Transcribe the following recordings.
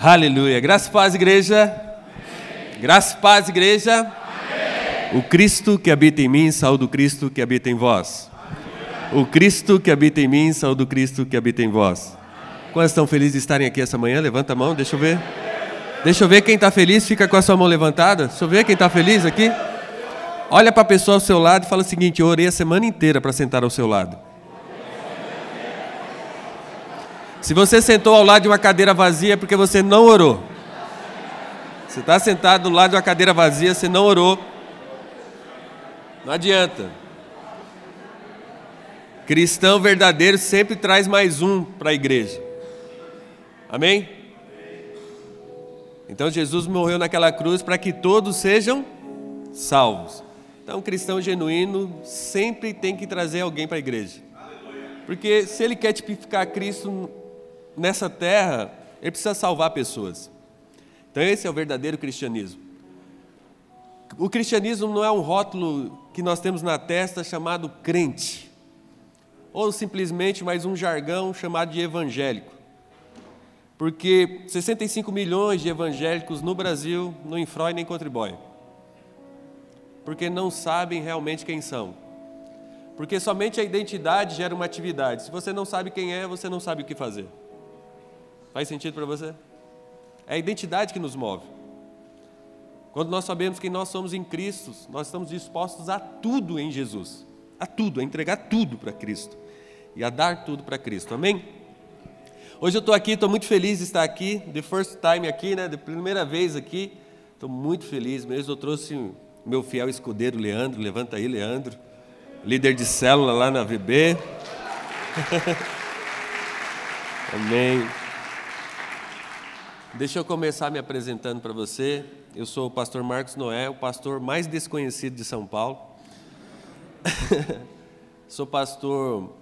Aleluia. Graça e paz, igreja. Amém. Graça e paz, igreja. Amém. O Cristo que habita em mim, saúde o Cristo que habita em vós. O Cristo que habita em mim, saúde o Cristo que habita em vós. Quantos estão felizes de estarem aqui essa manhã? Levanta a mão, deixa eu ver. Deixa eu ver quem está feliz, fica com a sua mão levantada. Deixa eu ver quem está feliz aqui. Olha para a pessoa ao seu lado e fala o seguinte: eu orei a semana inteira para sentar ao seu lado. Se você sentou ao lado de uma cadeira vazia é porque você não orou. Você está sentado do lado de uma cadeira vazia, você não orou. Não adianta. Cristão verdadeiro sempre traz mais um para a igreja. Amém? Então Jesus morreu naquela cruz para que todos sejam salvos. Então, um cristão genuíno sempre tem que trazer alguém para a igreja. Porque se ele quer tipificar Cristo nessa terra, ele precisa salvar pessoas. Então, esse é o verdadeiro cristianismo. O cristianismo não é um rótulo que nós temos na testa chamado crente, ou simplesmente mais um jargão chamado de evangélico. Porque 65 milhões de evangélicos no Brasil não infrói nem contribuem. Porque não sabem realmente quem são. Porque somente a identidade gera uma atividade. Se você não sabe quem é, você não sabe o que fazer. Faz sentido para você? É a identidade que nos move. Quando nós sabemos que nós somos em Cristo, nós estamos dispostos a tudo em Jesus. A tudo, a entregar tudo para Cristo. E a dar tudo para Cristo. Amém? Hoje eu estou aqui, estou muito feliz de estar aqui. The first time aqui, né? De primeira vez aqui. Estou muito feliz mesmo. Eu trouxe meu fiel escudeiro Leandro. Levanta aí, Leandro. Líder de célula lá na VB. Amém. Deixa eu começar me apresentando para você. Eu sou o pastor Marcos Noé, o pastor mais desconhecido de São Paulo. sou pastor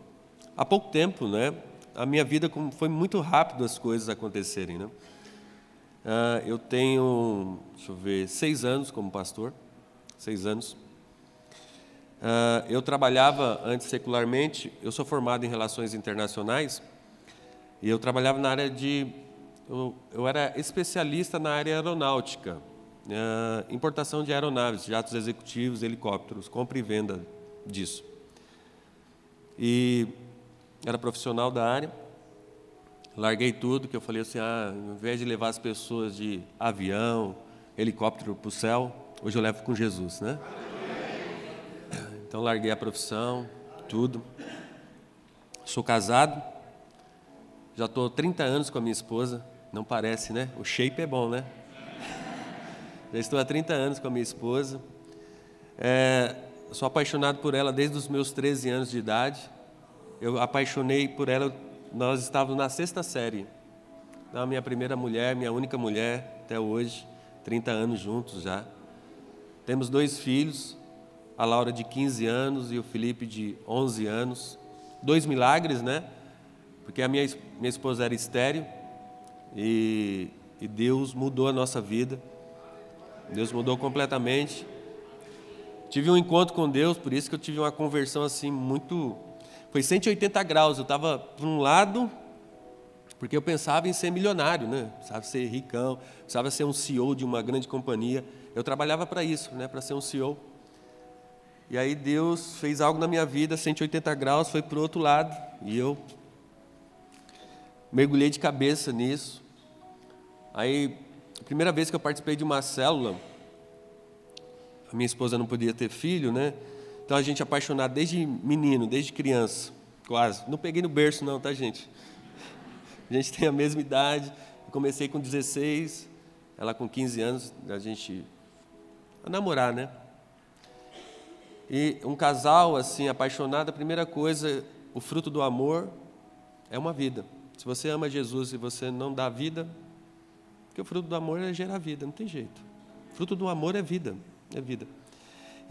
há pouco tempo, né? A minha vida foi muito rápido as coisas acontecerem, né? Uh, eu tenho, deixa eu ver, seis anos como pastor, seis anos. Uh, eu trabalhava antes secularmente, eu sou formado em relações internacionais, e eu trabalhava na área de eu, eu era especialista na área aeronáutica, uh, importação de aeronaves, jatos executivos, helicópteros, compra e venda disso. E era profissional da área, larguei tudo, que eu falei assim, ah, ao invés de levar as pessoas de avião, helicóptero para o céu, hoje eu levo com Jesus, né? Então larguei a profissão, tudo. Sou casado, já estou 30 anos com a minha esposa, não parece, né? O shape é bom, né? Já estou há 30 anos com a minha esposa. É, sou apaixonado por ela desde os meus 13 anos de idade. Eu apaixonei por ela, nós estávamos na sexta série. A minha primeira mulher, minha única mulher até hoje, 30 anos juntos já. Temos dois filhos, a Laura de 15 anos e o Felipe de 11 anos. Dois milagres, né? Porque a minha, minha esposa era estéreo e, e Deus mudou a nossa vida. Deus mudou completamente. Tive um encontro com Deus, por isso que eu tive uma conversão assim muito. Foi 180 graus. Eu estava para um lado, porque eu pensava em ser milionário, né? Precisava ser ricão, precisava ser um CEO de uma grande companhia. Eu trabalhava para isso, né? Para ser um CEO. E aí Deus fez algo na minha vida, 180 graus, foi para o outro lado. E eu mergulhei de cabeça nisso. Aí, a primeira vez que eu participei de uma célula, a minha esposa não podia ter filho, né? Então a gente é apaixonado desde menino, desde criança, quase. Não peguei no berço não, tá, gente? A gente tem a mesma idade. Eu comecei com 16, ela com 15 anos, a gente a namorar, né? E um casal assim apaixonado, a primeira coisa, o fruto do amor é uma vida. Se você ama Jesus e você não dá vida, porque o fruto do amor é gerar vida, não tem jeito. O fruto do amor é vida, é vida.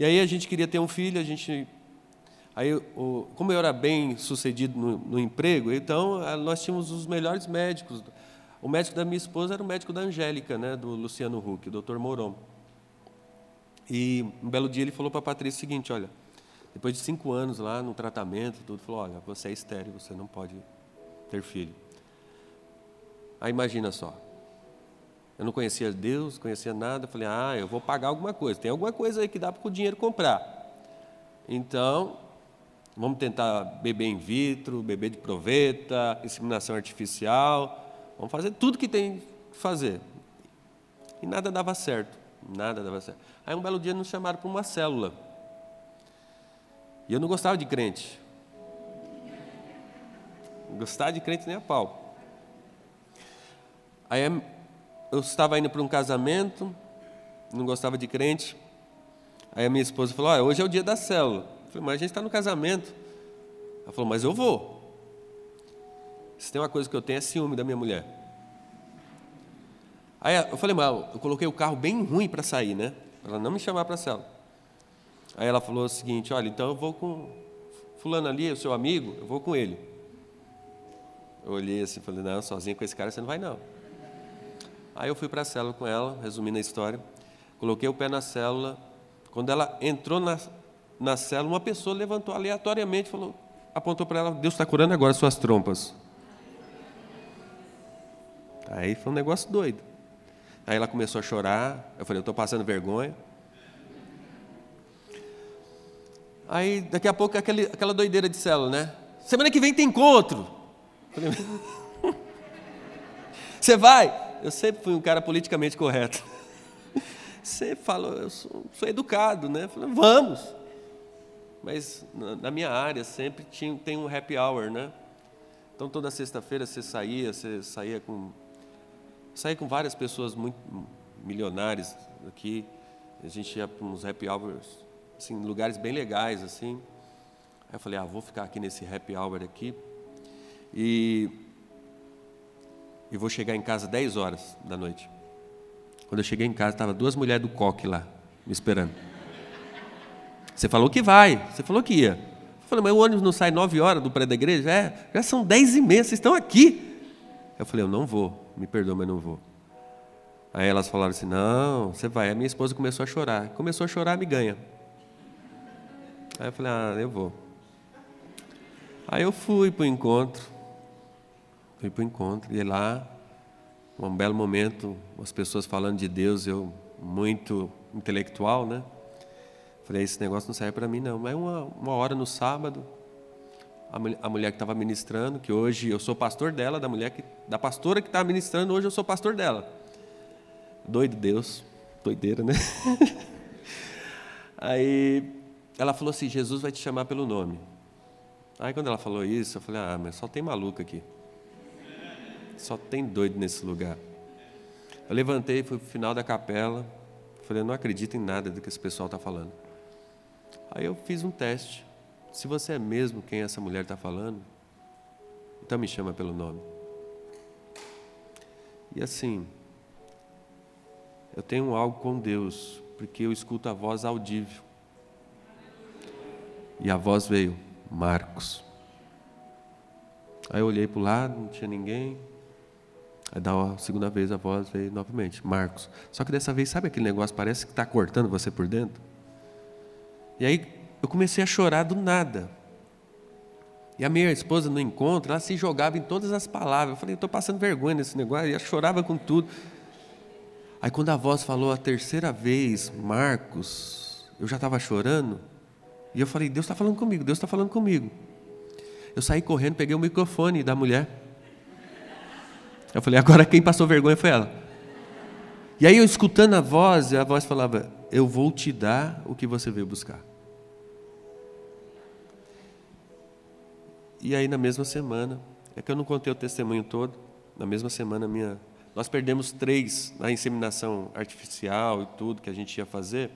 E aí a gente queria ter um filho, a gente Aí, o, como eu era bem sucedido no, no, emprego, então nós tínhamos os melhores médicos. O médico da minha esposa era o médico da Angélica, né, do Luciano Huck, o Dr. Moron. E um belo dia ele falou para a Patrícia o seguinte: olha, depois de cinco anos lá no tratamento, tudo, falou: olha, você é estéreo, você não pode ter filho. Aí imagina só, Eu não conhecia Deus, conhecia nada. Falei, ah, eu vou pagar alguma coisa. Tem alguma coisa aí que dá para o dinheiro comprar. Então, vamos tentar beber in vitro, beber de proveta, inseminação artificial. Vamos fazer tudo que tem que fazer. E nada dava certo. Nada dava certo. Aí um belo dia nos chamaram para uma célula. E eu não gostava de crente. Não gostava de crente nem a pau. Aí eu estava indo para um casamento, não gostava de crente. Aí a minha esposa falou: ah, hoje é o dia da célula. Eu falei, mas a gente está no casamento. Ela falou, mas eu vou. Se tem uma coisa que eu tenho é ciúme da minha mulher. Aí eu falei, mas eu coloquei o carro bem ruim para sair, né? Para ela não me chamar para a célula. Aí ela falou o seguinte: olha, então eu vou com fulano ali, o seu amigo, eu vou com ele. Eu olhei assim, falei, não, sozinho com esse cara você não vai não. Aí eu fui para a célula com ela, resumindo a história. Coloquei o pé na célula. Quando ela entrou na, na célula, uma pessoa levantou aleatoriamente, falou, apontou para ela: Deus está curando agora suas trompas. Aí foi um negócio doido. Aí ela começou a chorar. Eu falei: Eu estou passando vergonha. Aí daqui a pouco aquele, aquela doideira de célula, né? Semana que vem tem encontro. Você vai? Eu sempre fui um cara politicamente correto. Você falou, eu sou, sou educado, né? falei, vamos. Mas na, na, minha área sempre tinha, tem um happy hour, né? Então toda sexta-feira você saía, você saía com saía com várias pessoas muito milionárias aqui. A gente ia para uns happy hours, assim, lugares bem legais assim. Aí eu falei, ah, vou ficar aqui nesse happy hour aqui. E e vou chegar em casa 10 horas da noite. Quando eu cheguei em casa, estava duas mulheres do coque lá, me esperando. Você falou que vai, você falou que ia. Eu falei, mas o ônibus não sai 9 horas do prédio da igreja? É, já são 10 e meia, vocês estão aqui. Eu falei, eu não vou, me perdoa, mas não vou. Aí elas falaram assim: não, você vai. A minha esposa começou a chorar. Começou a chorar, me ganha. Aí eu falei: ah, eu vou. Aí eu fui para o encontro. Fui para o encontro e lá, um belo momento, as pessoas falando de Deus, eu muito intelectual, né? Falei, esse negócio não serve para mim não. Mas uma, uma hora no sábado, a, a mulher que estava ministrando, que hoje eu sou pastor dela, da mulher que, da pastora que estava ministrando, hoje eu sou pastor dela. Doido Deus, doideira, né? Aí ela falou assim: Jesus vai te chamar pelo nome. Aí quando ela falou isso, eu falei: ah, mas só tem maluco aqui. Só tem doido nesse lugar. Eu levantei, fui para o final da capela. Falei, eu não acredito em nada do que esse pessoal está falando. Aí eu fiz um teste. Se você é mesmo quem essa mulher está falando, então me chama pelo nome. E assim, eu tenho algo com Deus, porque eu escuto a voz audível. E a voz veio, Marcos. Aí eu olhei para o lado, não tinha ninguém. Aí dá a segunda vez a voz veio novamente, Marcos. Só que dessa vez, sabe aquele negócio, parece que está cortando você por dentro? E aí eu comecei a chorar do nada. E a minha esposa no encontro, ela se jogava em todas as palavras. Eu falei, estou passando vergonha nesse negócio. E ela chorava com tudo. Aí quando a voz falou a terceira vez, Marcos, eu já estava chorando. E eu falei, Deus está falando comigo, Deus está falando comigo. Eu saí correndo, peguei o microfone da mulher. Eu falei, agora quem passou vergonha foi ela. E aí eu escutando a voz, a voz falava: Eu vou te dar o que você veio buscar. E aí na mesma semana, é que eu não contei o testemunho todo, na mesma semana minha, nós perdemos três na inseminação artificial e tudo que a gente ia fazer.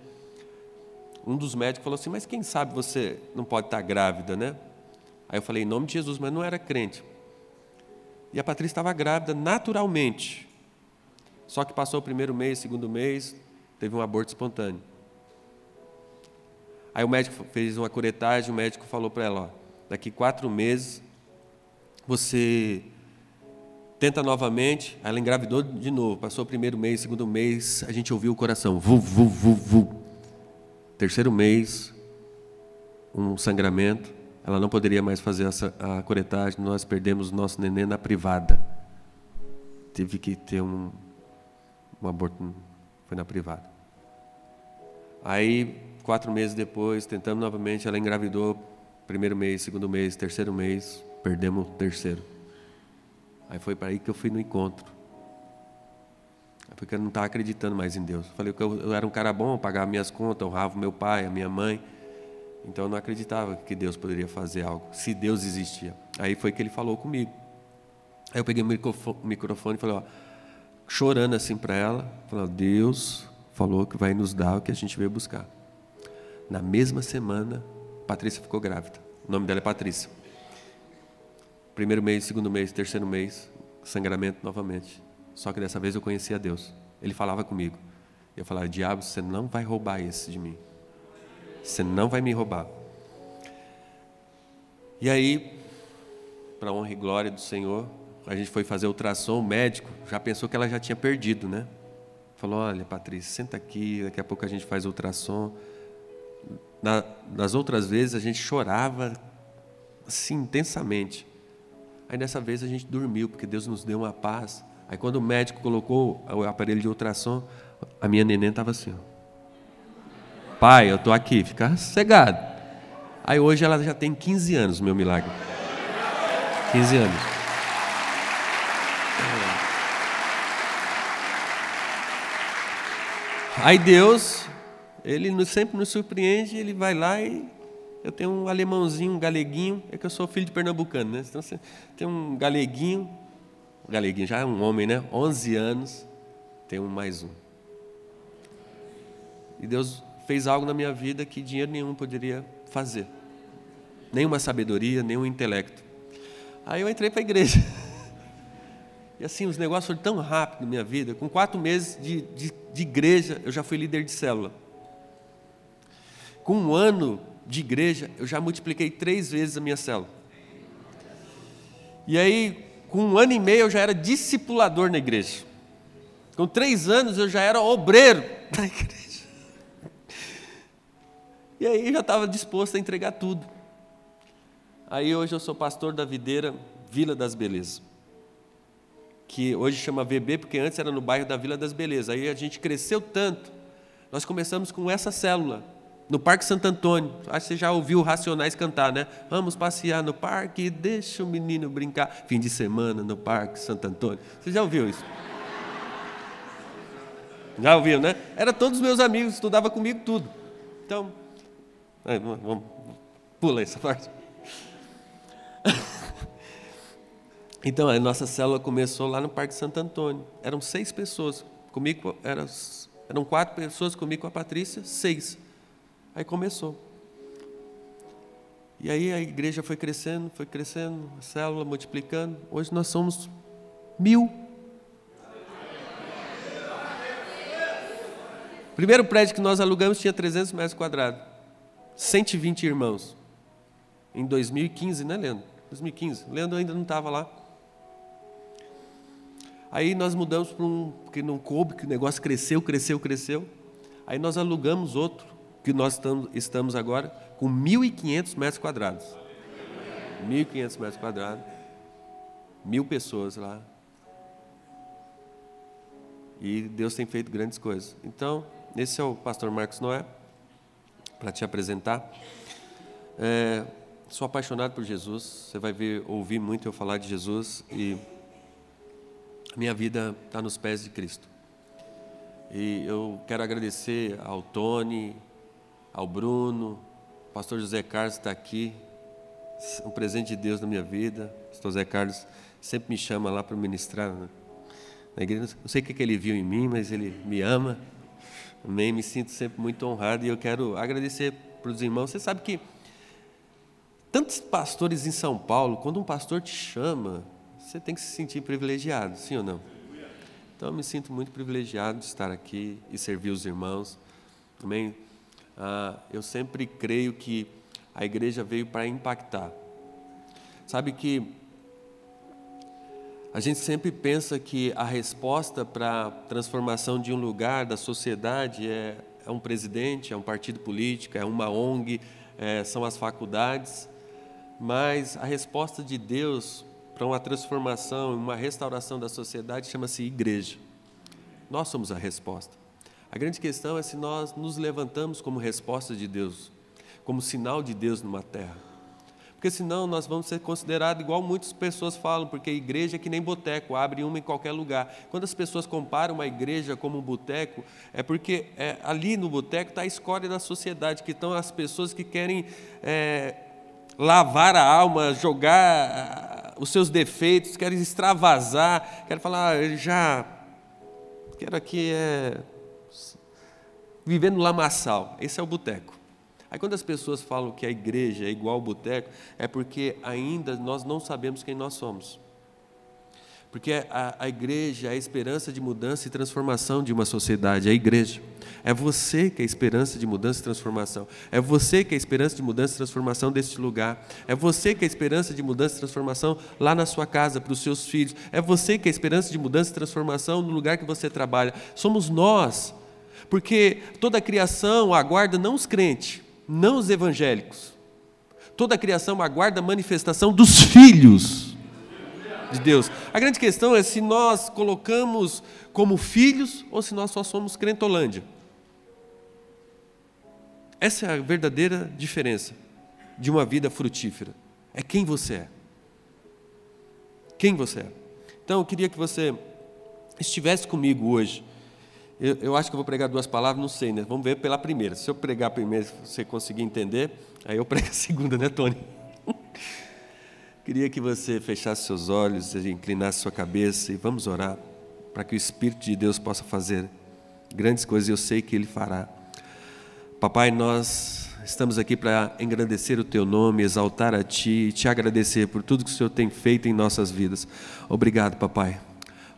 Um dos médicos falou assim: Mas quem sabe você não pode estar grávida, né? Aí eu falei: Em nome de Jesus, mas não era crente. E a Patrícia estava grávida naturalmente. Só que passou o primeiro mês, segundo mês, teve um aborto espontâneo. Aí o médico fez uma curetagem, o médico falou para ela, ó, daqui quatro meses você tenta novamente, ela engravidou de novo, passou o primeiro mês, segundo mês, a gente ouviu o coração, vu, vu, vu, vu. Terceiro mês, um sangramento, ela não poderia mais fazer essa, a coretagem, nós perdemos nosso neném na privada. Teve que ter um, um aborto foi na privada. Aí, quatro meses depois, tentamos novamente, ela engravidou, primeiro mês, segundo mês, terceiro mês, perdemos o terceiro. Aí foi para aí que eu fui no encontro. Porque eu não estava acreditando mais em Deus. Falei que eu, eu era um cara bom, eu pagava minhas contas, honrava meu pai, a minha mãe. Então eu não acreditava que Deus poderia fazer algo, se Deus existia. Aí foi que ele falou comigo. Aí eu peguei o microfone e falei, ó, chorando assim para ela, falando, Deus falou que vai nos dar o que a gente veio buscar. Na mesma semana, Patrícia ficou grávida. O nome dela é Patrícia. Primeiro mês, segundo mês, terceiro mês, sangramento novamente. Só que dessa vez eu conhecia Deus. Ele falava comigo. Eu falava, diabo, você não vai roubar esse de mim. Você não vai me roubar. E aí, para honra e glória do Senhor, a gente foi fazer ultrassom, o médico já pensou que ela já tinha perdido, né? Falou: Olha, Patrícia, senta aqui, daqui a pouco a gente faz ultrassom. Na, nas outras vezes a gente chorava assim intensamente. Aí dessa vez a gente dormiu, porque Deus nos deu uma paz. Aí quando o médico colocou o aparelho de ultrassom, a minha neném estava assim: ó. Pai, eu estou aqui, fica cegado. Aí hoje ela já tem 15 anos, meu milagre. 15 anos. Aí Deus, Ele sempre nos surpreende, Ele vai lá e eu tenho um alemãozinho, um galeguinho, é que eu sou filho de pernambucano, né? Então você tem um galeguinho, galeguinho já é um homem, né? 11 anos, tem um mais um. E Deus fez algo na minha vida que dinheiro nenhum poderia fazer. Nenhuma sabedoria, nenhum intelecto. Aí eu entrei para a igreja. E assim, os negócios foram tão rápido na minha vida. Com quatro meses de, de, de igreja, eu já fui líder de célula. Com um ano de igreja, eu já multipliquei três vezes a minha célula. E aí, com um ano e meio, eu já era discipulador na igreja. Com três anos, eu já era obreiro da igreja. E aí já estava disposto a entregar tudo. Aí hoje eu sou pastor da videira Vila das Belezas. Que hoje chama VB, porque antes era no bairro da Vila das Belezas. Aí a gente cresceu tanto. Nós começamos com essa célula, no Parque Santo Antônio. Acho que você já ouviu Racionais cantar, né? Vamos passear no parque, deixa o menino brincar. Fim de semana no Parque Santo Antônio. Você já ouviu isso? Já ouviu, né? Era todos os meus amigos, estudava comigo tudo. Então, vamos, pula essa parte. Então, a nossa célula começou lá no Parque Santo Antônio. Eram seis pessoas. Comigo eram, eram quatro pessoas, comigo com a Patrícia, seis. Aí começou. E aí a igreja foi crescendo, foi crescendo, a célula multiplicando. Hoje nós somos mil. O primeiro prédio que nós alugamos tinha 300 metros quadrados. 120 irmãos. Em 2015, né, Leandro? 2015. Leandro ainda não estava lá. Aí nós mudamos para um, porque não coube, que o negócio cresceu, cresceu, cresceu. Aí nós alugamos outro, que nós estamos, agora com 1.500 metros quadrados. 1.500 metros quadrados. Mil pessoas lá. E Deus tem feito grandes coisas. Então, esse é o pastor Marcos Noé para te apresentar. É, sou apaixonado por Jesus. Você vai ver, ouvir muito eu falar de Jesus e minha vida está nos pés de Cristo. E eu quero agradecer ao Tony, ao Bruno, o pastor José Carlos está aqui, um presente de Deus na minha vida. O pastor José Carlos sempre me chama lá para ministrar na igreja. Não sei o que ele viu em mim, mas ele me ama. Amém. Me sinto sempre muito honrado e eu quero agradecer para os irmãos. Você sabe que tantos pastores em São Paulo, quando um pastor te chama, você tem que se sentir privilegiado, sim ou não? Então eu me sinto muito privilegiado de estar aqui e servir os irmãos. Também ah, eu sempre creio que a igreja veio para impactar. Sabe que a gente sempre pensa que a resposta para a transformação de um lugar, da sociedade, é, é um presidente, é um partido político, é uma ONG, é, são as faculdades. Mas a resposta de Deus para uma transformação, uma restauração da sociedade chama-se igreja. Nós somos a resposta. A grande questão é se nós nos levantamos como resposta de Deus, como sinal de Deus numa terra. Porque senão nós vamos ser considerados igual muitas pessoas falam, porque igreja é que nem boteco, abre uma em qualquer lugar. Quando as pessoas comparam uma igreja como um boteco, é porque é, ali no boteco está a escória da sociedade, que estão as pessoas que querem é, lavar a alma, jogar os seus defeitos, querem extravasar, querem falar, ah, já quero aqui é, viver no lamaçal. Esse é o boteco. Aí quando as pessoas falam que a igreja é igual ao boteco, é porque ainda nós não sabemos quem nós somos. Porque a, a igreja é a esperança de mudança e transformação de uma sociedade, é a igreja. É você que é a esperança de mudança e transformação. É você que é a esperança de mudança e transformação deste lugar. É você que é a esperança de mudança e transformação lá na sua casa, para os seus filhos. É você que é a esperança de mudança e transformação no lugar que você trabalha. Somos nós. Porque toda a criação aguarda não os crentes, não os evangélicos. Toda a criação aguarda a manifestação dos filhos de Deus. A grande questão é se nós colocamos como filhos ou se nós só somos crentolândia. Essa é a verdadeira diferença de uma vida frutífera. É quem você é. Quem você é. Então eu queria que você estivesse comigo hoje. Eu, eu, acho que eu vou pregar duas palavras, não sei, né? Vamos ver pela primeira. Se eu pregar a primeira, você conseguir entender, aí eu prego a segunda, né, Tony? Queria que você fechasse seus olhos, inclinasse sua cabeça e vamos orar para que o Espírito de Deus possa fazer grandes coisas e eu sei que Ele fará. Papai, nós estamos aqui para engrandecer o Teu nome, exaltar a Ti e te agradecer por tudo que o Senhor tem feito em nossas vidas. Obrigado, Papai.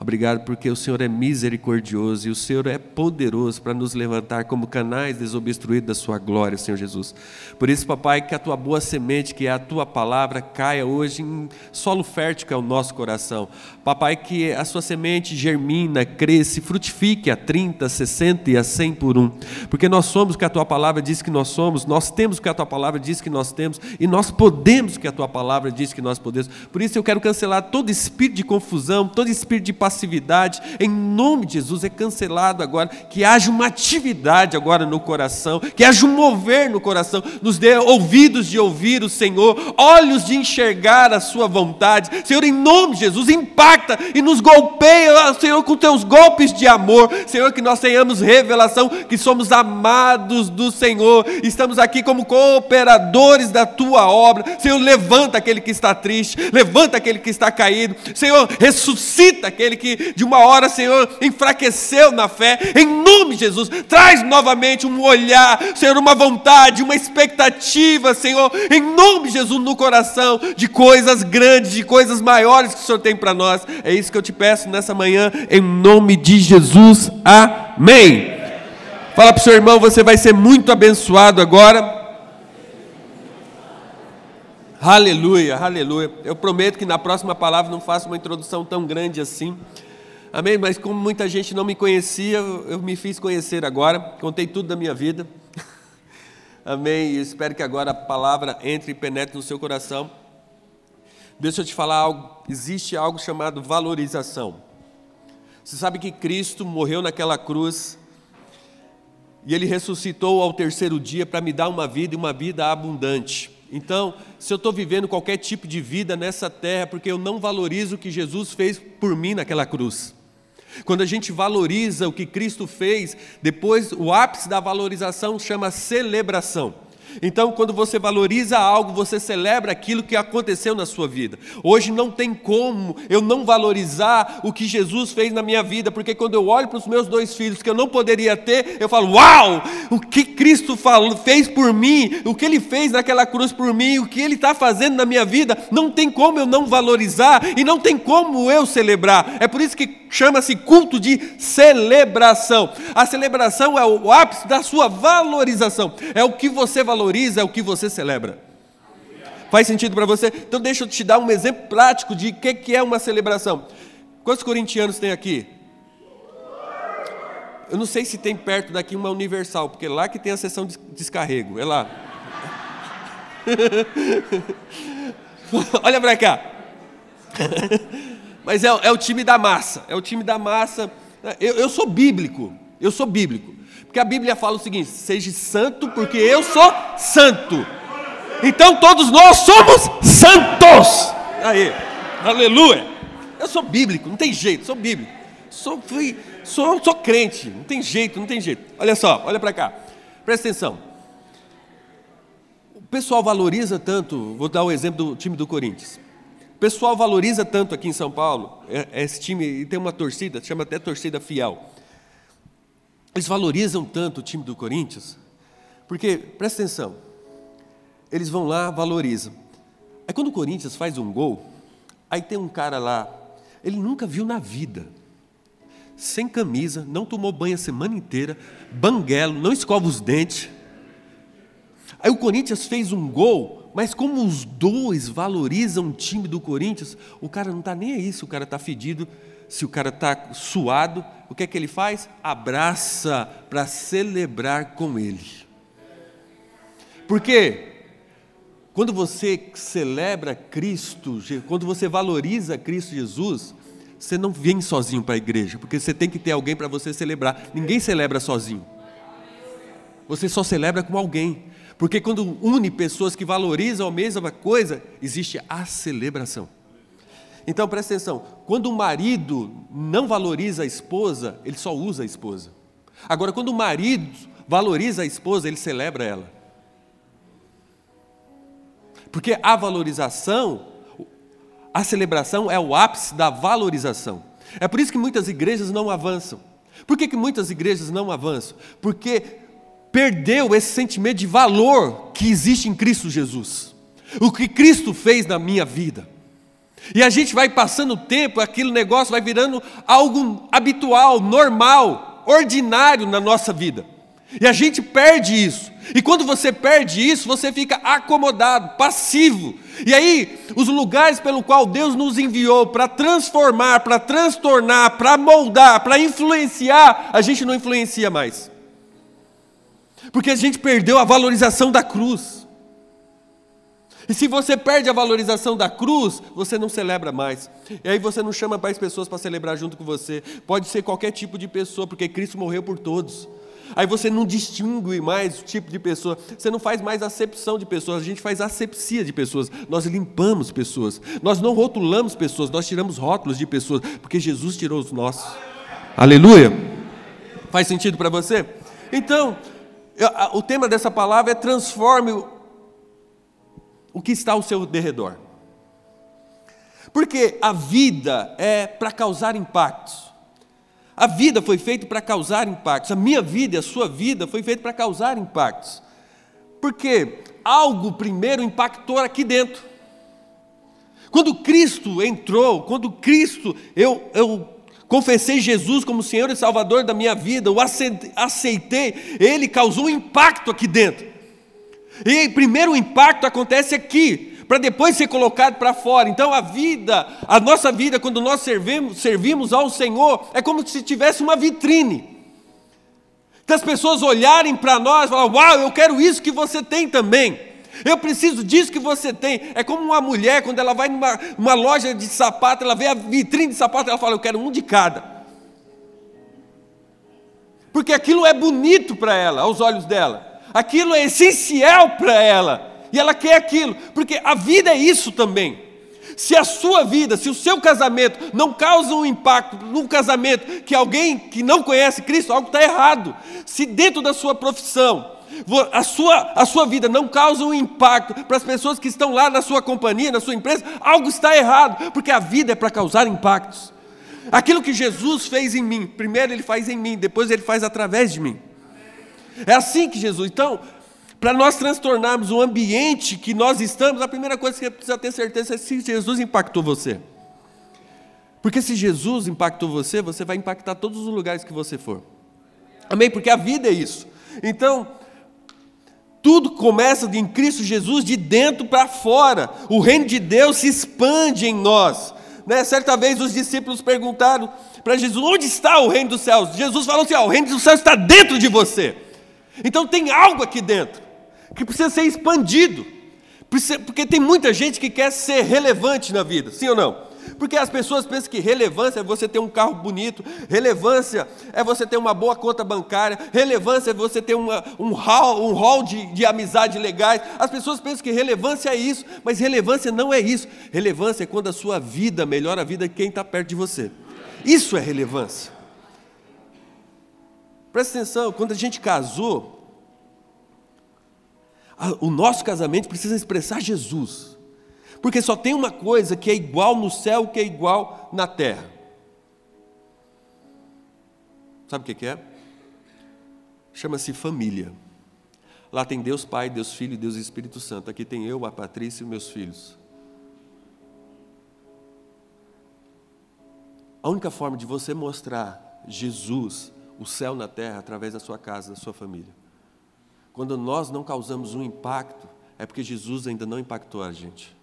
Obrigado porque o Senhor é misericordioso e o Senhor é poderoso para nos levantar como canais desobstruídos da Sua glória, Senhor Jesus. Por isso, papai, que a Tua boa semente, que é a Tua palavra, caia hoje em solo fértil que é o nosso coração. Papai, que a Sua semente germina, cresça, frutifique a 30, 60 e a 100 por um. Porque nós somos o que a Tua palavra diz que nós somos, nós temos o que a Tua palavra diz que nós temos e nós podemos o que a Tua palavra diz que nós podemos. Por isso eu quero cancelar todo espírito de confusão, todo espírito de passividade, em nome de Jesus, é cancelado agora. Que haja uma atividade agora no coração, que haja um mover no coração, nos dê ouvidos de ouvir o Senhor, olhos de enxergar a Sua vontade. Senhor, em nome de Jesus, impacta e nos golpeia, Senhor, com teus golpes de amor. Senhor, que nós tenhamos revelação que somos amados do Senhor, estamos aqui como cooperadores da Tua obra. Senhor, levanta aquele que está triste, levanta aquele que está caído. Senhor, ressuscita aquele que de uma hora, Senhor, enfraqueceu na fé, em nome de Jesus, traz novamente um olhar, Senhor, uma vontade, uma expectativa, Senhor, em nome de Jesus, no coração, de coisas grandes, de coisas maiores que o Senhor tem para nós. É isso que eu te peço nessa manhã, em nome de Jesus, amém. Fala para o seu irmão, você vai ser muito abençoado agora. Aleluia, aleluia. Eu prometo que na próxima palavra não faço uma introdução tão grande assim. Amém? Mas como muita gente não me conhecia, eu me fiz conhecer agora. Contei tudo da minha vida. Amém? E espero que agora a palavra entre e penetre no seu coração. Deixa eu te falar algo. Existe algo chamado valorização. Você sabe que Cristo morreu naquela cruz e ele ressuscitou ao terceiro dia para me dar uma vida e uma vida abundante. Então, se eu estou vivendo qualquer tipo de vida nessa terra, porque eu não valorizo o que Jesus fez por mim naquela cruz. Quando a gente valoriza o que Cristo fez, depois o ápice da valorização chama celebração. Então, quando você valoriza algo, você celebra aquilo que aconteceu na sua vida. Hoje não tem como eu não valorizar o que Jesus fez na minha vida, porque quando eu olho para os meus dois filhos que eu não poderia ter, eu falo: Uau! O que Cristo falou, fez por mim, o que Ele fez naquela cruz por mim, o que Ele está fazendo na minha vida, não tem como eu não valorizar e não tem como eu celebrar. É por isso que chama-se culto de celebração. A celebração é o ápice da sua valorização, é o que você valoriza valoriza é o que você celebra. Faz sentido para você? Então deixa eu te dar um exemplo prático de o que é uma celebração. Quantos corintianos tem aqui? Eu não sei se tem perto daqui uma universal, porque lá que tem a sessão de descarrego, é lá. Olha para cá. Mas é, é, o time da massa, é o time da massa Eu, eu sou bíblico, eu sou bíblico. Porque a Bíblia fala o seguinte: seja santo, porque eu sou santo. Então todos nós somos santos. Aí, aleluia. Eu sou bíblico, não tem jeito, sou bíblico. Sou, fui, sou, sou crente, não tem jeito, não tem jeito. Olha só, olha para cá, presta atenção. O pessoal valoriza tanto, vou dar o exemplo do time do Corinthians. O pessoal valoriza tanto aqui em São Paulo, é, esse time tem uma torcida, chama até torcida fiel. Eles valorizam tanto o time do Corinthians, porque, presta atenção, eles vão lá, valorizam. Aí quando o Corinthians faz um gol, aí tem um cara lá, ele nunca viu na vida, sem camisa, não tomou banho a semana inteira, banguelo, não escova os dentes. Aí o Corinthians fez um gol, mas como os dois valorizam o time do Corinthians, o cara não está nem aí se o cara está fedido, se o cara está suado, o que é que ele faz? Abraça para celebrar com ele. Por quê? Quando você celebra Cristo, quando você valoriza Cristo Jesus, você não vem sozinho para a igreja, porque você tem que ter alguém para você celebrar. Ninguém celebra sozinho. Você só celebra com alguém. Porque quando une pessoas que valorizam a mesma coisa, existe a celebração. Então presta atenção: quando o marido não valoriza a esposa, ele só usa a esposa. Agora, quando o marido valoriza a esposa, ele celebra ela. Porque a valorização, a celebração é o ápice da valorização. É por isso que muitas igrejas não avançam. Por que, que muitas igrejas não avançam? Porque perdeu esse sentimento de valor que existe em Cristo Jesus. O que Cristo fez na minha vida. E a gente vai passando o tempo, aquele negócio vai virando algo habitual, normal, ordinário na nossa vida. E a gente perde isso. E quando você perde isso, você fica acomodado, passivo. E aí, os lugares pelo qual Deus nos enviou para transformar, para transtornar, para moldar, para influenciar, a gente não influencia mais. Porque a gente perdeu a valorização da cruz. E se você perde a valorização da cruz, você não celebra mais. E aí você não chama mais pessoas para celebrar junto com você. Pode ser qualquer tipo de pessoa, porque Cristo morreu por todos. Aí você não distingue mais o tipo de pessoa, você não faz mais acepção de pessoas, a gente faz asepsia de pessoas, nós limpamos pessoas, nós não rotulamos pessoas, nós tiramos rótulos de pessoas, porque Jesus tirou os nossos. Aleluia. Aleluia. Faz sentido para você? Então, o tema dessa palavra é transforme o que está ao seu derredor. Porque a vida é para causar impactos. A vida foi feita para causar impactos. A minha vida e a sua vida foi feita para causar impactos. Porque algo primeiro impactou aqui dentro. Quando Cristo entrou, quando Cristo, eu, eu confessei Jesus como Senhor e Salvador da minha vida, o aceitei, Ele causou um impacto aqui dentro. E primeiro o impacto acontece aqui, para depois ser colocado para fora. Então a vida, a nossa vida, quando nós servimos, servimos ao Senhor, é como se tivesse uma vitrine. Que as pessoas olharem para nós e falar: Uau, eu quero isso que você tem também. Eu preciso disso que você tem. É como uma mulher, quando ela vai numa uma loja de sapato, ela vê a vitrine de sapato, ela fala: Eu quero um de cada. Porque aquilo é bonito para ela, aos olhos dela. Aquilo é essencial para ela e ela quer aquilo, porque a vida é isso também. Se a sua vida, se o seu casamento não causa um impacto no casamento que alguém que não conhece Cristo, algo está errado. Se dentro da sua profissão, a sua, a sua vida não causa um impacto para as pessoas que estão lá na sua companhia, na sua empresa, algo está errado, porque a vida é para causar impactos. Aquilo que Jesus fez em mim, primeiro ele faz em mim, depois ele faz através de mim. É assim que Jesus. Então, para nós transtornarmos o ambiente que nós estamos, a primeira coisa que você precisa ter certeza é se Jesus impactou você. Porque se Jesus impactou você, você vai impactar todos os lugares que você for. Amém? Porque a vida é isso. Então, tudo começa em Cristo Jesus de dentro para fora. O reino de Deus se expande em nós. Né? Certa vez os discípulos perguntaram para Jesus: onde está o reino dos céus? Jesus falou assim: o reino dos céus está dentro de você. Então tem algo aqui dentro que precisa ser expandido. Porque tem muita gente que quer ser relevante na vida, sim ou não? Porque as pessoas pensam que relevância é você ter um carro bonito, relevância é você ter uma boa conta bancária, relevância é você ter uma, um hall, um hall de, de amizade legais. As pessoas pensam que relevância é isso, mas relevância não é isso. Relevância é quando a sua vida melhora a vida de quem está perto de você. Isso é relevância. Presta atenção, quando a gente casou, o nosso casamento precisa expressar Jesus. Porque só tem uma coisa que é igual no céu que é igual na terra. Sabe o que é? Chama-se família. Lá tem Deus Pai, Deus Filho e Deus Espírito Santo. Aqui tem eu, a Patrícia e meus filhos. A única forma de você mostrar Jesus, o céu na terra, através da sua casa, da sua família. Quando nós não causamos um impacto, é porque Jesus ainda não impactou a gente.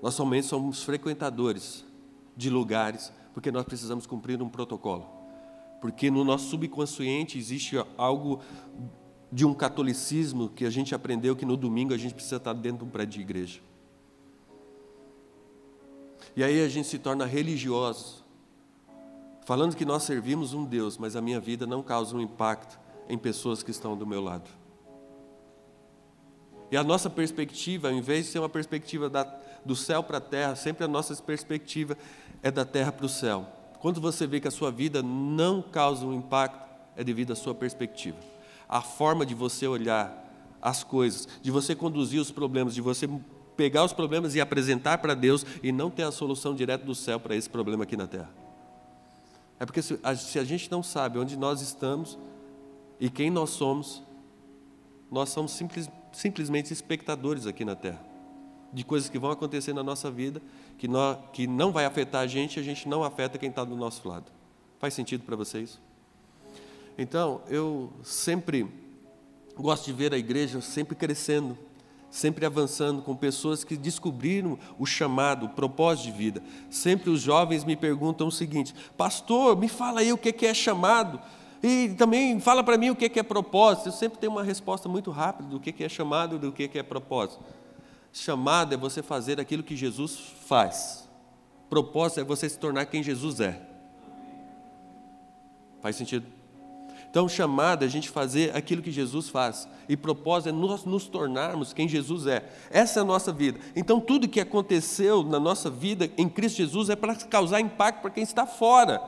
Nós somente somos frequentadores de lugares, porque nós precisamos cumprir um protocolo. Porque no nosso subconsciente existe algo de um catolicismo que a gente aprendeu que no domingo a gente precisa estar dentro de um prédio de igreja. E aí a gente se torna religioso, falando que nós servimos um Deus, mas a minha vida não causa um impacto em pessoas que estão do meu lado. E a nossa perspectiva, ao invés de ser uma perspectiva da, do céu para a terra, sempre a nossa perspectiva é da terra para o céu. Quando você vê que a sua vida não causa um impacto, é devido à sua perspectiva. A forma de você olhar as coisas, de você conduzir os problemas, de você pegar os problemas e apresentar para Deus e não ter a solução direto do céu para esse problema aqui na terra. É porque se a, se a gente não sabe onde nós estamos, e quem nós somos, nós somos simples, simplesmente espectadores aqui na Terra, de coisas que vão acontecer na nossa vida, que, nós, que não vai afetar a gente, a gente não afeta quem está do nosso lado. Faz sentido para vocês? Então, eu sempre gosto de ver a igreja sempre crescendo, sempre avançando com pessoas que descobriram o chamado, o propósito de vida. Sempre os jovens me perguntam o seguinte: Pastor, me fala aí o que é chamado. E também fala para mim o que é propósito. Eu sempre tenho uma resposta muito rápida do que é chamado e do que é propósito. Chamado é você fazer aquilo que Jesus faz. Propósito é você se tornar quem Jesus é. Faz sentido? Então, chamado é a gente fazer aquilo que Jesus faz. E propósito é nós nos tornarmos quem Jesus é. Essa é a nossa vida. Então, tudo que aconteceu na nossa vida em Cristo Jesus é para causar impacto para quem está fora.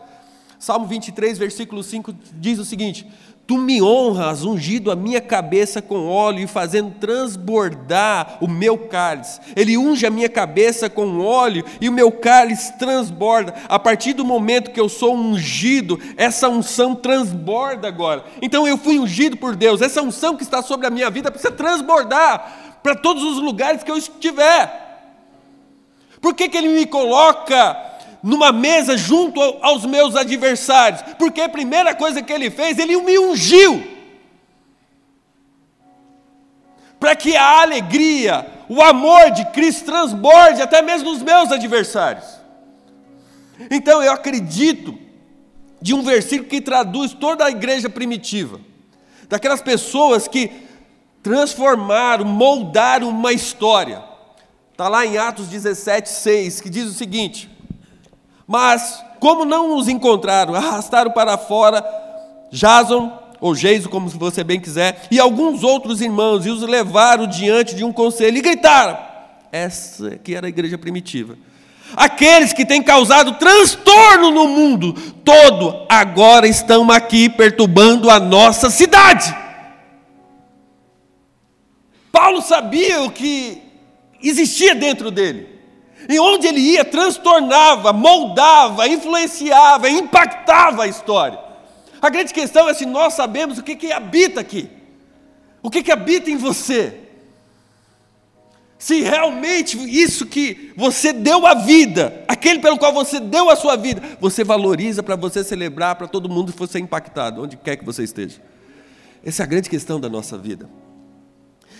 Salmo 23, versículo 5 diz o seguinte: Tu me honras, ungido a minha cabeça com óleo e fazendo transbordar o meu cálice. Ele unge a minha cabeça com óleo e o meu cálice transborda. A partir do momento que eu sou ungido, essa unção transborda agora. Então eu fui ungido por Deus. Essa unção que está sobre a minha vida precisa transbordar para todos os lugares que eu estiver. Por que, que Ele me coloca numa mesa junto aos meus adversários, porque a primeira coisa que ele fez, ele me ungiu. Para que a alegria, o amor de Cristo transborde até mesmo nos meus adversários. Então eu acredito de um versículo que traduz toda a igreja primitiva, daquelas pessoas que transformaram, moldaram uma história. Está lá em Atos 17, 6, que diz o seguinte: mas, como não os encontraram, arrastaram para fora Jason, ou Geiso, como você bem quiser, e alguns outros irmãos, e os levaram diante de um conselho e gritaram. Essa que era a igreja primitiva. Aqueles que têm causado transtorno no mundo todo, agora estão aqui perturbando a nossa cidade. Paulo sabia o que existia dentro dele. E onde ele ia, transtornava, moldava, influenciava, impactava a história. A grande questão é se nós sabemos o que, que habita aqui, o que, que habita em você. Se realmente isso que você deu a vida, aquele pelo qual você deu a sua vida, você valoriza para você celebrar, para todo mundo que ser impactado, onde quer que você esteja. Essa é a grande questão da nossa vida.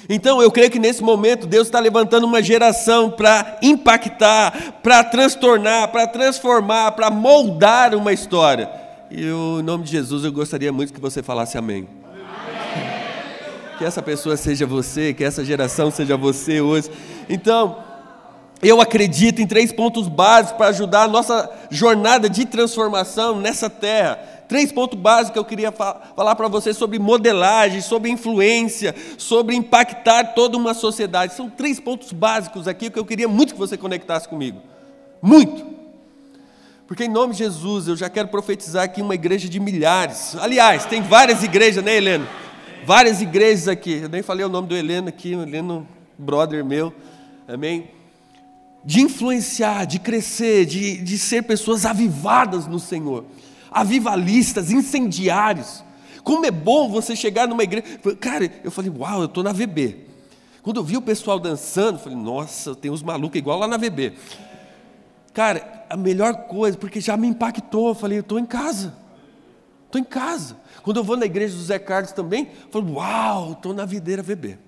Então eu creio que nesse momento Deus está levantando uma geração para impactar, para transtornar, para transformar, para moldar uma história. E em nome de Jesus eu gostaria muito que você falasse amém. amém. Que essa pessoa seja você, que essa geração seja você hoje. Então, eu acredito em três pontos básicos para ajudar a nossa jornada de transformação nessa terra. Três pontos básicos que eu queria falar para vocês sobre modelagem, sobre influência, sobre impactar toda uma sociedade. São três pontos básicos aqui que eu queria muito que você conectasse comigo. Muito. Porque em nome de Jesus eu já quero profetizar aqui uma igreja de milhares. Aliás, tem várias igrejas, né, Heleno? Várias igrejas aqui. Eu nem falei o nome do Heleno aqui, o Heleno, brother meu. Amém? de influenciar, de crescer, de, de ser pessoas avivadas no Senhor, avivalistas, incendiários. Como é bom você chegar numa igreja. Cara, eu falei, uau, eu estou na VB. Quando eu vi o pessoal dançando, eu falei, nossa, tem uns malucos igual lá na VB. Cara, a melhor coisa, porque já me impactou, eu falei, eu estou em casa. Estou em casa. Quando eu vou na igreja do Zé Carlos também, eu falo, uau, estou na videira VB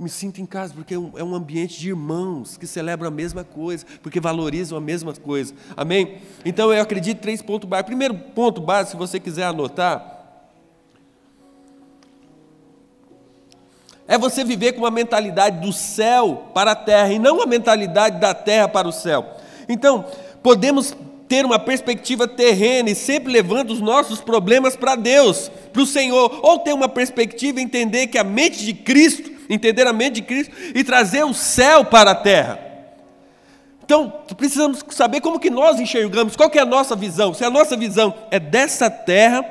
me sinto em casa, porque é, é um ambiente de irmãos que celebram a mesma coisa, porque valorizam a mesma coisa. Amém? Então eu acredito três pontos básicos. Primeiro ponto básico, se você quiser anotar, é você viver com uma mentalidade do céu para a terra e não uma mentalidade da terra para o céu. Então, podemos ter uma perspectiva terrena e sempre levando os nossos problemas para Deus, para o Senhor, ou ter uma perspectiva e entender que a mente de Cristo entender a mente de Cristo e trazer o céu para a terra. Então, precisamos saber como que nós enxergamos, qual que é a nossa visão. Se a nossa visão é dessa terra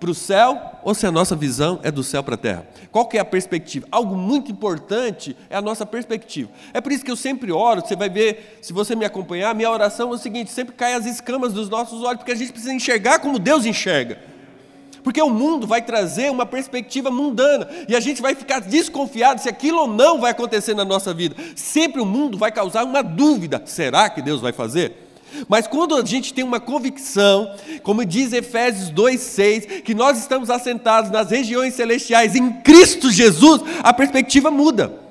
para o céu, ou se a nossa visão é do céu para a terra. Qual que é a perspectiva? Algo muito importante é a nossa perspectiva. É por isso que eu sempre oro, você vai ver, se você me acompanhar, minha oração é o seguinte, sempre cai as escamas dos nossos olhos, porque a gente precisa enxergar como Deus enxerga. Porque o mundo vai trazer uma perspectiva mundana e a gente vai ficar desconfiado se aquilo ou não vai acontecer na nossa vida. Sempre o mundo vai causar uma dúvida: será que Deus vai fazer? Mas quando a gente tem uma convicção, como diz Efésios 2,6, que nós estamos assentados nas regiões celestiais em Cristo Jesus, a perspectiva muda.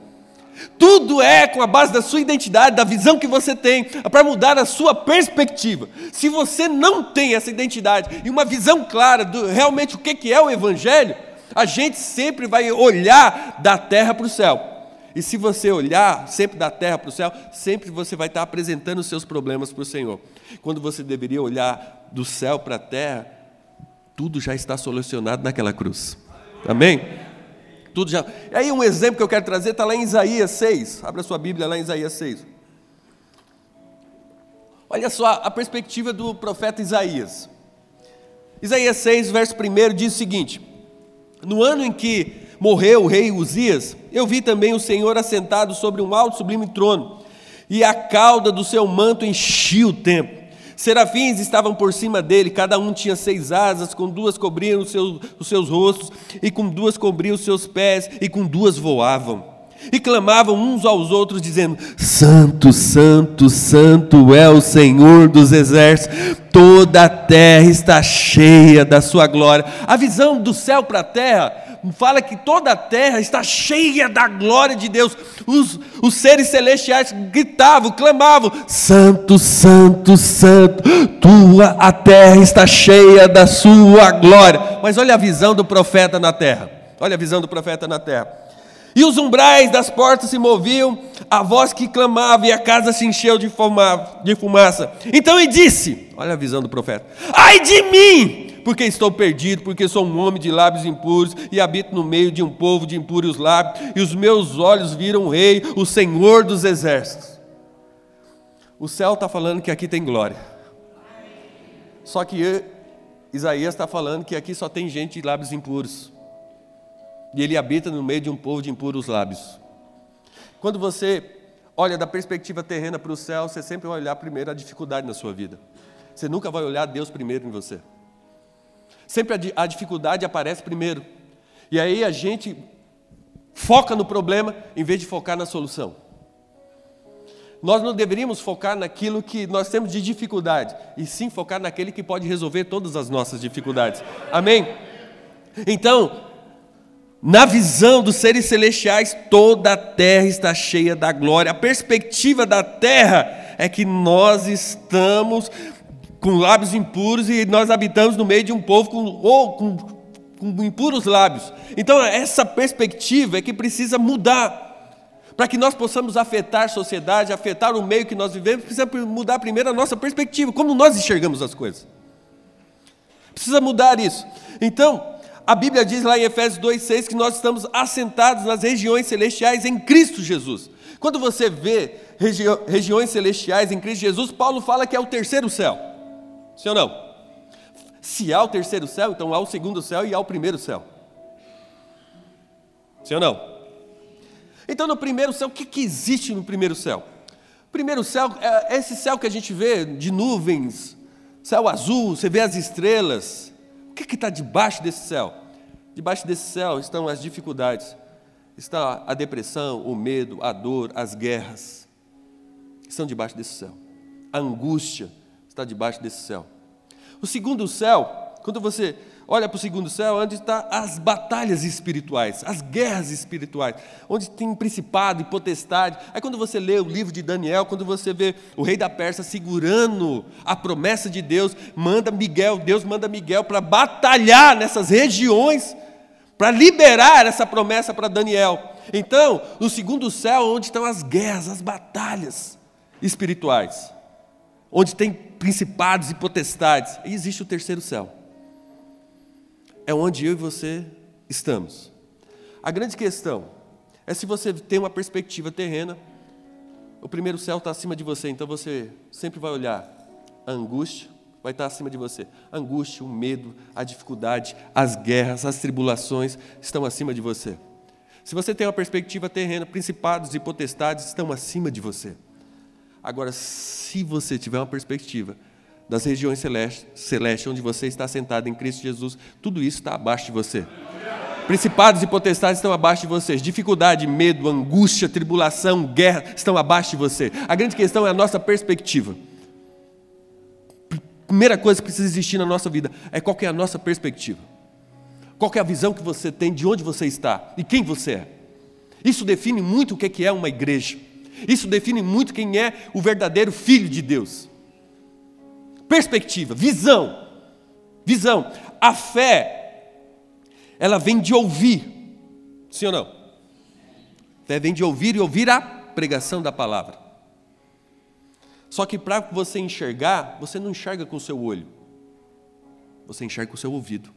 Tudo é com a base da sua identidade, da visão que você tem, para mudar a sua perspectiva. Se você não tem essa identidade e uma visão clara do realmente o que é o Evangelho, a gente sempre vai olhar da terra para o céu. E se você olhar sempre da terra para o céu, sempre você vai estar apresentando os seus problemas para o Senhor. Quando você deveria olhar do céu para a terra, tudo já está solucionado naquela cruz. Amém? Tudo já. E aí um exemplo que eu quero trazer está lá em Isaías 6. Abra sua Bíblia lá em Isaías 6. Olha só a perspectiva do profeta Isaías. Isaías 6, verso 1 diz o seguinte: No ano em que morreu o rei Uzias, eu vi também o Senhor assentado sobre um alto sublime trono, e a cauda do seu manto enchia o templo. Serafins estavam por cima dele, cada um tinha seis asas, com duas cobriam os seus, os seus rostos, e com duas cobriam os seus pés, e com duas voavam. E clamavam uns aos outros, dizendo: Santo, Santo, Santo é o Senhor dos exércitos, toda a terra está cheia da sua glória. A visão do céu para a terra fala que toda a terra está cheia da glória de Deus. Os, os seres celestiais gritavam, clamavam: Santo, Santo, Santo, tua a terra está cheia da sua glória. Mas olha a visão do profeta na terra. Olha a visão do profeta na terra. E os umbrais das portas se moviam, a voz que clamava, e a casa se encheu de fumaça. Então ele disse: Olha a visão do profeta: Ai de mim! Porque estou perdido, porque sou um homem de lábios impuros e habito no meio de um povo de impuros lábios, e os meus olhos viram o Rei, o Senhor dos exércitos. O céu está falando que aqui tem glória. Só que Isaías está falando que aqui só tem gente de lábios impuros. E ele habita no meio de um povo de impuros lábios. Quando você olha da perspectiva terrena para o céu, você sempre vai olhar primeiro a dificuldade na sua vida. Você nunca vai olhar Deus primeiro em você. Sempre a, dificuldade aparece primeiro. E aí a gente foca no problema em vez de focar na solução. Nós não deveríamos focar naquilo que nós temos de dificuldade, e sim focar naquele que pode resolver todas as nossas dificuldades. Amém? Então, na visão dos seres celestiais, toda a terra está cheia da glória. A perspectiva da terra é que nós estamos com lábios impuros e nós habitamos no meio de um povo com, ou com, com impuros lábios. Então, essa perspectiva é que precisa mudar. Para que nós possamos afetar a sociedade, afetar o meio que nós vivemos, precisa mudar primeiro a nossa perspectiva, como nós enxergamos as coisas. Precisa mudar isso. Então, a Bíblia diz lá em Efésios 2,6 que nós estamos assentados nas regiões celestiais em Cristo Jesus. Quando você vê regi regiões celestiais em Cristo Jesus, Paulo fala que é o terceiro céu. Sim ou não? Se há o terceiro céu, então há o segundo céu e há o primeiro céu. Sim ou não? Então, no primeiro céu, o que, que existe no primeiro céu? Primeiro céu é esse céu que a gente vê de nuvens, céu azul, você vê as estrelas. O que está debaixo desse céu? Debaixo desse céu estão as dificuldades, está a depressão, o medo, a dor, as guerras. Estão debaixo desse céu. A angústia está debaixo desse céu. O segundo céu, quando você olha para o segundo céu, onde estão tá as batalhas espirituais, as guerras espirituais, onde tem principado e potestade. Aí quando você lê o livro de Daniel, quando você vê o rei da Pérsia segurando a promessa de Deus, manda Miguel, Deus manda Miguel para batalhar nessas regiões, para liberar essa promessa para Daniel. Então, no segundo céu, onde estão as guerras, as batalhas espirituais, onde tem principados e potestades, e existe o terceiro céu é onde eu e você estamos. A grande questão é se você tem uma perspectiva terrena, o primeiro céu está acima de você, então você sempre vai olhar a angústia, vai estar acima de você. A angústia, o medo, a dificuldade, as guerras, as tribulações estão acima de você. Se você tem uma perspectiva terrena, principados e potestades estão acima de você. Agora, se você tiver uma perspectiva das regiões celestes, celestes, onde você está sentado em Cristo Jesus, tudo isso está abaixo de você. Principados e potestades estão abaixo de vocês. Dificuldade, medo, angústia, tribulação, guerra estão abaixo de você. A grande questão é a nossa perspectiva. Primeira coisa que precisa existir na nossa vida é qual é a nossa perspectiva. Qual é a visão que você tem de onde você está e quem você é. Isso define muito o que é uma igreja. Isso define muito quem é o verdadeiro filho de Deus perspectiva, visão. Visão. A fé, ela vem de ouvir. Sim ou não? A fé vem de ouvir e ouvir a pregação da palavra. Só que para você enxergar, você não enxerga com o seu olho. Você enxerga com o seu ouvido.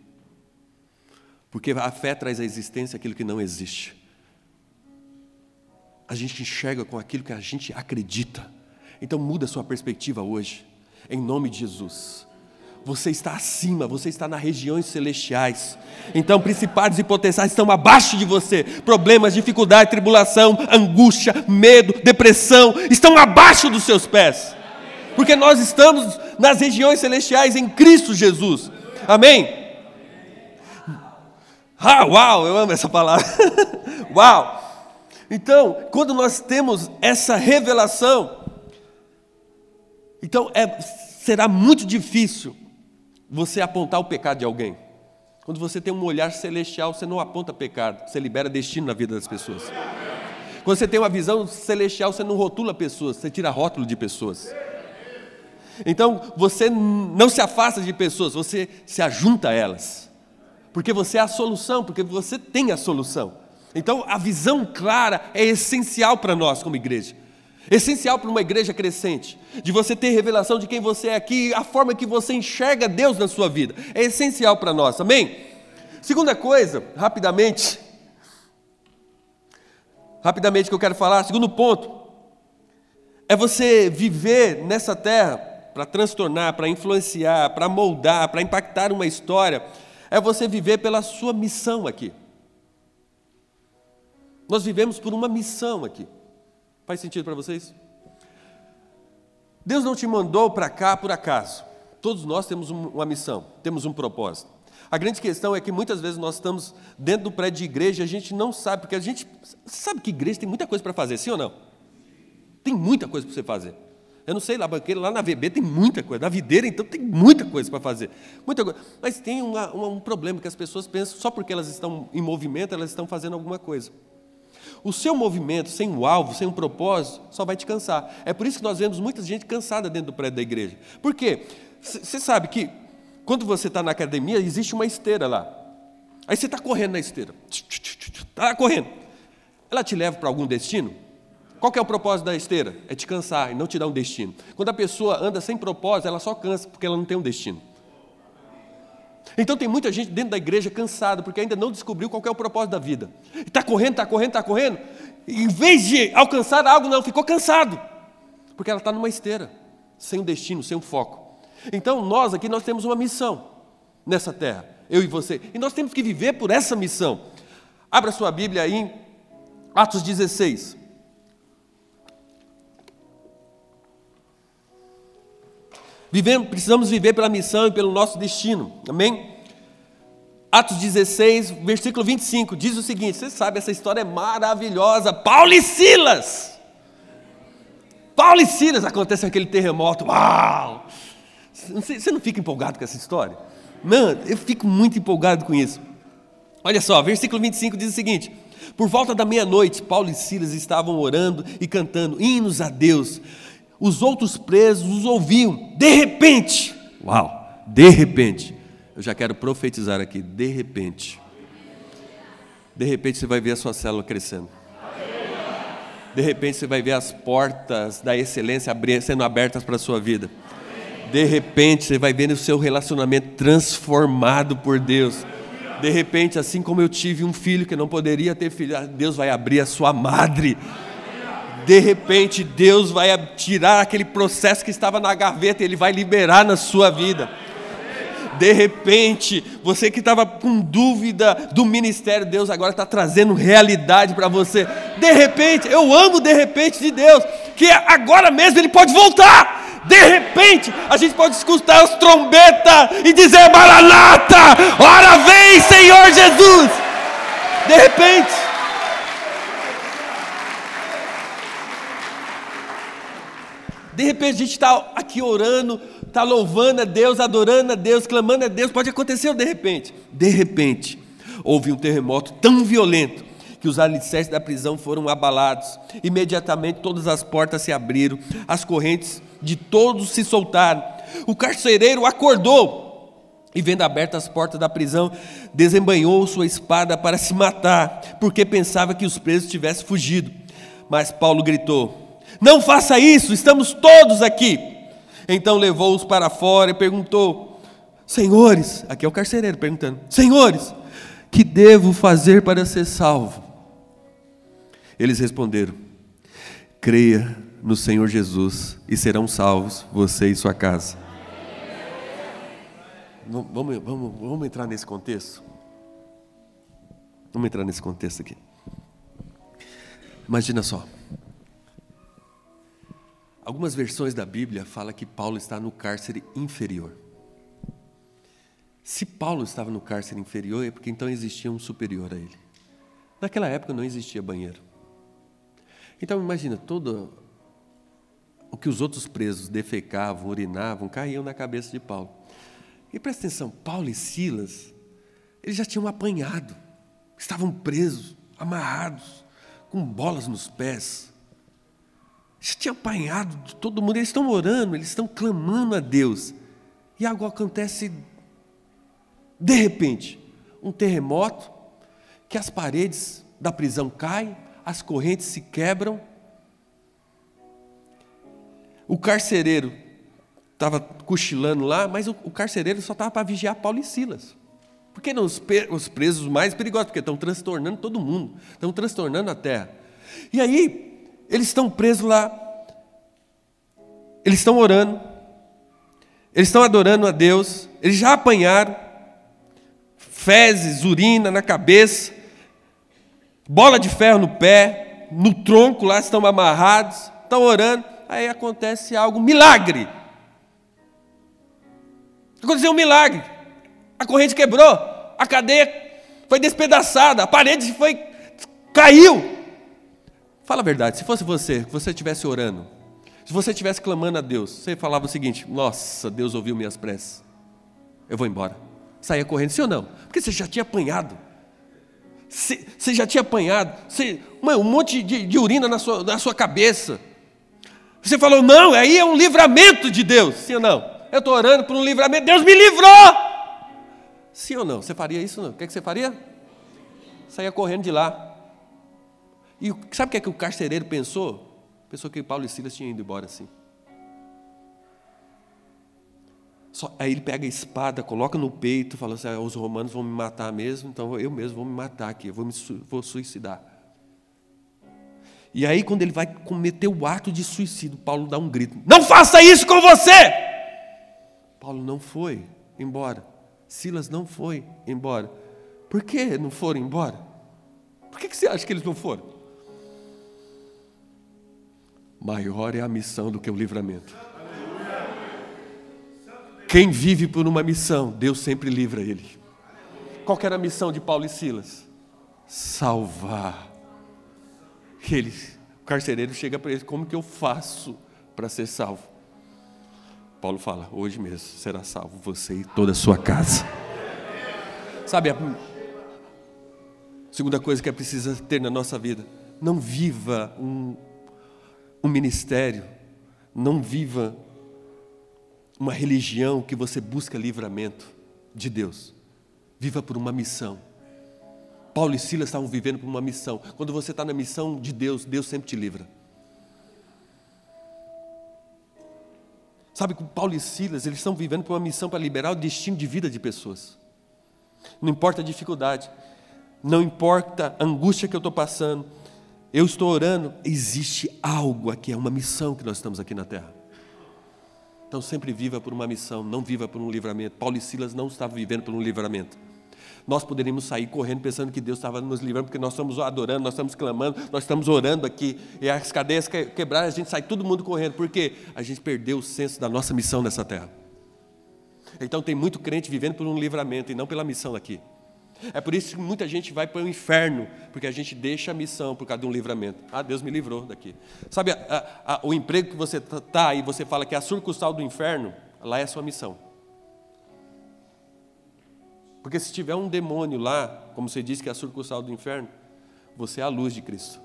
Porque a fé traz à existência aquilo que não existe. A gente enxerga com aquilo que a gente acredita. Então muda a sua perspectiva hoje em nome de Jesus. Você está acima, você está nas regiões celestiais. Então, principados e potenciais estão abaixo de você. Problemas, dificuldade, tribulação, angústia, medo, depressão estão abaixo dos seus pés. Porque nós estamos nas regiões celestiais em Cristo Jesus. Amém? Ah, uau, eu amo essa palavra. uau! Então, quando nós temos essa revelação, então é, será muito difícil você apontar o pecado de alguém. Quando você tem um olhar celestial, você não aponta pecado, você libera destino na vida das pessoas. Quando você tem uma visão celestial, você não rotula pessoas, você tira rótulo de pessoas. Então você não se afasta de pessoas, você se ajunta a elas. Porque você é a solução, porque você tem a solução. Então a visão clara é essencial para nós como igreja. Essencial para uma igreja crescente, de você ter revelação de quem você é aqui, a forma que você enxerga Deus na sua vida. É essencial para nós, amém? Segunda coisa, rapidamente, rapidamente que eu quero falar, segundo ponto, é você viver nessa terra para transtornar, para influenciar, para moldar, para impactar uma história, é você viver pela sua missão aqui. Nós vivemos por uma missão aqui. Faz sentido para vocês? Deus não te mandou para cá por acaso. Todos nós temos uma missão, temos um propósito. A grande questão é que muitas vezes nós estamos dentro do prédio de igreja e a gente não sabe, porque a gente sabe que igreja tem muita coisa para fazer, sim ou não? Tem muita coisa para você fazer. Eu não sei, lá, banqueira, lá na VB tem muita coisa, na videira então tem muita coisa para fazer. Muita coisa. Mas tem uma, uma, um problema que as pessoas pensam, só porque elas estão em movimento, elas estão fazendo alguma coisa. O seu movimento sem um alvo, sem um propósito, só vai te cansar. É por isso que nós vemos muita gente cansada dentro do prédio da igreja. Por quê? Você sabe que quando você está na academia, existe uma esteira lá. Aí você está correndo na esteira. Está correndo. Ela te leva para algum destino? Qual é o propósito da esteira? É te cansar e não te dar um destino. Quando a pessoa anda sem propósito, ela só cansa porque ela não tem um destino. Então tem muita gente dentro da igreja cansada porque ainda não descobriu qual é o propósito da vida. Está correndo, está correndo, está correndo. Em vez de alcançar algo, não, ficou cansado. Porque ela está numa esteira, sem um destino, sem um foco. Então nós aqui nós temos uma missão nessa terra, eu e você. E nós temos que viver por essa missão. Abra sua Bíblia aí em Atos 16. Vivemos, precisamos viver pela missão e pelo nosso destino. Amém? Atos 16, versículo 25, diz o seguinte: você sabe, essa história é maravilhosa. Paulo e Silas. Paulo e Silas acontece aquele terremoto. Uau! Você não fica empolgado com essa história? Mano, eu fico muito empolgado com isso. Olha só, versículo 25 diz o seguinte: Por volta da meia-noite, Paulo e Silas estavam orando e cantando hinos a Deus os outros presos os ouviam. De repente, uau, de repente, eu já quero profetizar aqui, de repente. De repente você vai ver a sua célula crescendo. De repente você vai ver as portas da excelência sendo abertas para a sua vida. De repente você vai ver o seu relacionamento transformado por Deus. De repente, assim como eu tive um filho que não poderia ter filho, Deus vai abrir a sua madre de repente Deus vai tirar aquele processo que estava na gaveta, Ele vai liberar na sua vida. De repente, você que estava com dúvida do ministério, Deus agora está trazendo realidade para você. De repente, eu amo de repente de Deus, que agora mesmo Ele pode voltar. De repente, a gente pode escutar as trombetas e dizer: Maranata, ora vem, Senhor Jesus. De repente. De repente a gente está aqui orando, está louvando a Deus, adorando a Deus, clamando a Deus. Pode acontecer de repente. De repente, houve um terremoto tão violento que os alicerces da prisão foram abalados. Imediatamente todas as portas se abriram, as correntes de todos se soltaram. O carcereiro acordou e, vendo abertas as portas da prisão, desembanhou sua espada para se matar, porque pensava que os presos tivessem fugido. Mas Paulo gritou: não faça isso, estamos todos aqui. Então levou-os para fora e perguntou: Senhores, aqui é o carcereiro perguntando: Senhores, que devo fazer para ser salvo? Eles responderam: Creia no Senhor Jesus e serão salvos você e sua casa. Vamos, vamos, vamos entrar nesse contexto? Vamos entrar nesse contexto aqui. Imagina só. Algumas versões da Bíblia falam que Paulo está no cárcere inferior. Se Paulo estava no cárcere inferior, é porque então existia um superior a ele. Naquela época não existia banheiro. Então imagina, todo o que os outros presos defecavam, urinavam, caíam na cabeça de Paulo. E presta atenção, Paulo e Silas, eles já tinham apanhado, estavam presos, amarrados, com bolas nos pés, já tinha apanhado de todo mundo, eles estão orando, eles estão clamando a Deus. E algo acontece de repente, um terremoto, que as paredes da prisão caem, as correntes se quebram. O carcereiro estava cochilando lá, mas o, o carcereiro só estava para vigiar Paulo e Silas. Porque não os, os presos mais perigosos, porque estão transtornando todo mundo, estão transtornando a terra. E aí, eles estão presos lá, eles estão orando, eles estão adorando a Deus, eles já apanharam. Fezes, urina na cabeça, bola de ferro no pé, no tronco lá estão amarrados, estão orando, aí acontece algo, milagre. Aconteceu um milagre. A corrente quebrou, a cadeia foi despedaçada, a parede foi caiu. Fala a verdade, se fosse você, que você estivesse orando, se você estivesse clamando a Deus, você falava o seguinte: Nossa, Deus ouviu minhas preces, eu vou embora. Saía correndo, sim ou não? Porque você já tinha apanhado. Você, já tinha apanhado. Um monte de, de urina na sua, na sua cabeça. Você falou, não, aí é um livramento de Deus. Sim ou não? Eu estou orando por um livramento, Deus me livrou. Sim ou não? Você faria isso? Não? O que, que você faria? Saía correndo de lá. E sabe o que, é que o carcereiro pensou? Pensou que Paulo e Silas tinham ido embora assim. Só, aí ele pega a espada, coloca no peito, fala assim: ah, os romanos vão me matar mesmo, então eu mesmo vou me matar aqui, eu vou me vou suicidar. E aí, quando ele vai cometer o ato de suicídio, Paulo dá um grito: Não faça isso com você! Paulo não foi embora. Silas não foi embora. Por que não foram embora? Por que você acha que eles não foram? Maior é a missão do que o livramento. Quem vive por uma missão, Deus sempre livra ele. Qual era a missão de Paulo e Silas? Salvar. Ele, o carcereiro chega para ele: Como que eu faço para ser salvo? Paulo fala: Hoje mesmo será salvo você e toda a sua casa. Sabe, a segunda coisa que é precisa ter na nossa vida: não viva um, um ministério, não viva uma religião que você busca livramento de Deus. Viva por uma missão. Paulo e Silas estavam vivendo por uma missão. Quando você está na missão de Deus, Deus sempre te livra. Sabe que Paulo e Silas, eles estão vivendo por uma missão para liberar o destino de vida de pessoas. Não importa a dificuldade, não importa a angústia que eu estou passando, eu estou orando, existe algo aqui, é uma missão que nós estamos aqui na terra. Então sempre viva por uma missão, não viva por um livramento. Paulo e Silas não estavam vivendo por um livramento. Nós poderíamos sair correndo pensando que Deus estava nos livrando, porque nós estamos adorando, nós estamos clamando, nós estamos orando aqui, e as cadeias quebraram, a gente sai todo mundo correndo, porque a gente perdeu o senso da nossa missão nessa terra. Então tem muito crente vivendo por um livramento e não pela missão aqui. É por isso que muita gente vai para o inferno, porque a gente deixa a missão por causa de um livramento. Ah, Deus me livrou daqui. Sabe, a, a, o emprego que você está tá, e você fala que é a sucursal do inferno, lá é a sua missão. Porque se tiver um demônio lá, como você disse que é a sucursal do inferno, você é a luz de Cristo.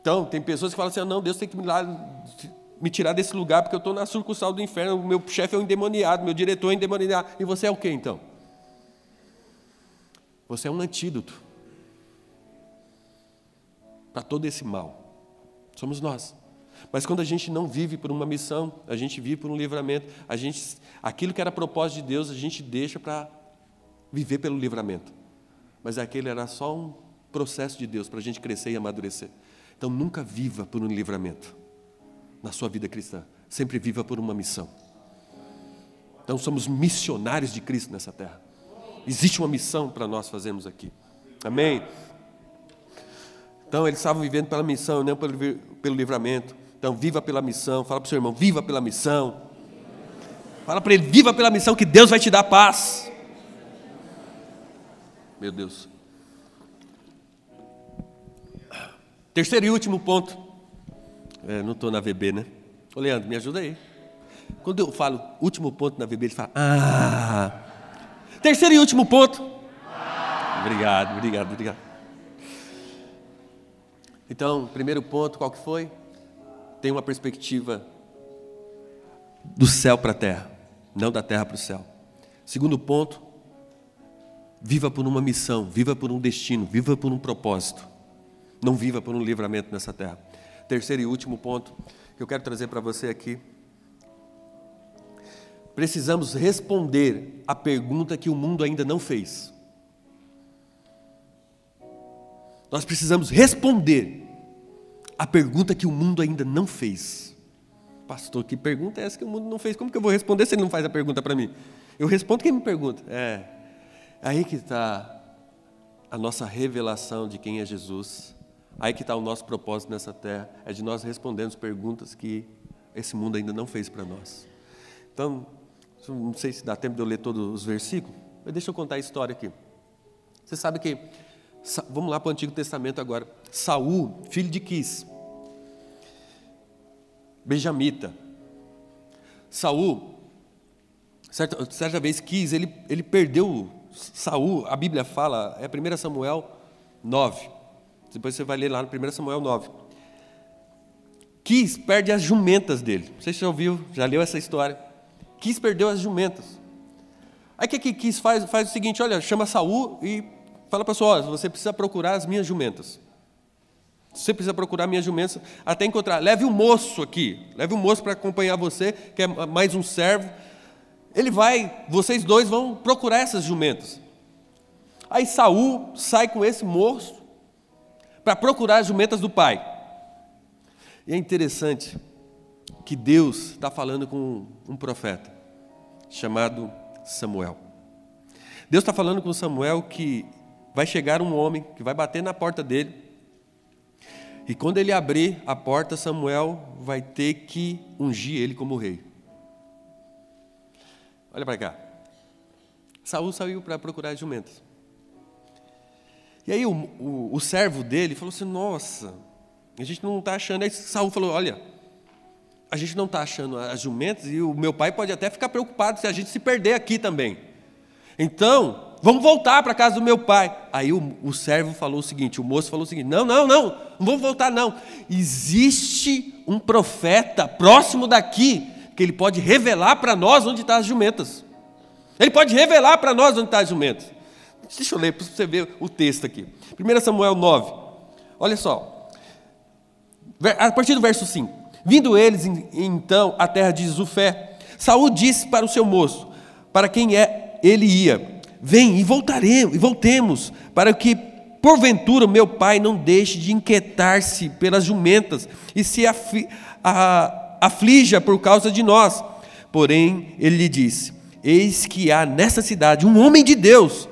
Então, tem pessoas que falam assim: ah, não, Deus tem que me, lá, me tirar desse lugar porque eu estou na sucursal do inferno, meu chefe é um endemoniado, meu diretor é um endemoniado. E você é o que então? Você é um antídoto para todo esse mal. Somos nós. Mas quando a gente não vive por uma missão, a gente vive por um livramento, a gente, aquilo que era propósito de Deus, a gente deixa para viver pelo livramento. Mas aquele era só um processo de Deus para a gente crescer e amadurecer. Então nunca viva por um livramento na sua vida cristã. Sempre viva por uma missão. Então somos missionários de Cristo nessa terra. Existe uma missão para nós fazermos aqui. Amém? Então eles estavam vivendo pela missão, não pelo, pelo livramento. Então viva pela missão. Fala para o seu irmão, viva pela missão. Fala para ele, viva pela missão que Deus vai te dar paz. Meu Deus. Terceiro e último ponto. É, não estou na VB, né? Ô Leandro, me ajuda aí. Quando eu falo último ponto na VB, ele fala, ah. Terceiro e último ponto. Obrigado, obrigado, obrigado. Então, primeiro ponto, qual que foi? Tem uma perspectiva do céu para a terra, não da terra para o céu. Segundo ponto, viva por uma missão, viva por um destino, viva por um propósito. Não viva por um livramento nessa terra. Terceiro e último ponto que eu quero trazer para você aqui precisamos responder a pergunta que o mundo ainda não fez. Nós precisamos responder a pergunta que o mundo ainda não fez. Pastor, que pergunta é essa que o mundo não fez? Como que eu vou responder se ele não faz a pergunta para mim? Eu respondo quem me pergunta. É, aí que está a nossa revelação de quem é Jesus. Aí que está o nosso propósito nessa terra, é de nós respondermos perguntas que esse mundo ainda não fez para nós. Então, não sei se dá tempo de eu ler todos os versículos, mas deixa eu contar a história aqui. Você sabe que, vamos lá para o Antigo Testamento agora. Saul, filho de Quis, benjamita. Saul, certa, certa vez Quis, ele, ele perdeu Saul, a Bíblia fala, é 1 Samuel 9. Depois você vai ler lá no 1 Samuel 9. Quis perde as jumentas dele. Você já ouviu, já leu essa história? Quis perdeu as jumentas. Aí o que, que Quis faz? Faz o seguinte: olha, chama Saul e fala para sua, você precisa procurar as minhas jumentas. Você precisa procurar minhas jumentas até encontrar. Leve o um moço aqui, leve o um moço para acompanhar você, que é mais um servo. Ele vai, vocês dois vão procurar essas jumentas. Aí Saul sai com esse moço para procurar as jumentas do pai. E é interessante que Deus está falando com um profeta chamado Samuel. Deus está falando com Samuel que vai chegar um homem que vai bater na porta dele e quando ele abrir a porta, Samuel vai ter que ungir ele como rei. Olha para cá. Saul saiu para procurar as jumentas. E aí o, o, o, servo dele falou assim: Nossa, a gente não está achando. Aí Saul falou: Olha, a gente não está achando as jumentas e o meu pai pode até ficar preocupado se a gente se perder aqui também. Então, vamos voltar para casa do meu pai. Aí o, o servo falou o seguinte, o moço falou o seguinte: não, não, não, não vamos voltar, não. Existe um profeta próximo daqui que ele pode revelar para nós onde estão as jumentas. Ele pode revelar para nós onde estão as jumentas. Deixa eu ler para você ver o texto aqui. 1 Samuel 9. Olha só. A partir do verso 5. Vindo eles então à terra de Zufé, Saul disse para o seu moço, para quem é ele ia: Vem e voltaremos, e voltemos, para que porventura meu pai não deixe de inquietar-se pelas jumentas e se afli, a, aflija por causa de nós. Porém, ele lhe disse: Eis que há nessa cidade um homem de Deus,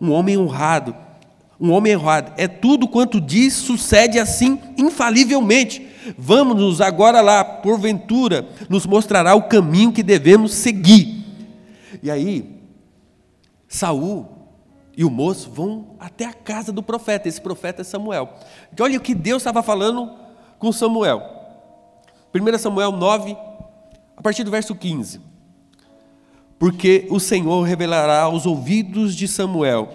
um homem honrado, um homem honrado. É tudo quanto diz, sucede assim infalivelmente. Vamos-nos agora lá, porventura, nos mostrará o caminho que devemos seguir. E aí, Saul e o moço vão até a casa do profeta. Esse profeta é Samuel. Então, olha o que Deus estava falando com Samuel. 1 Samuel 9, a partir do verso 15. Porque o Senhor revelará aos ouvidos de Samuel,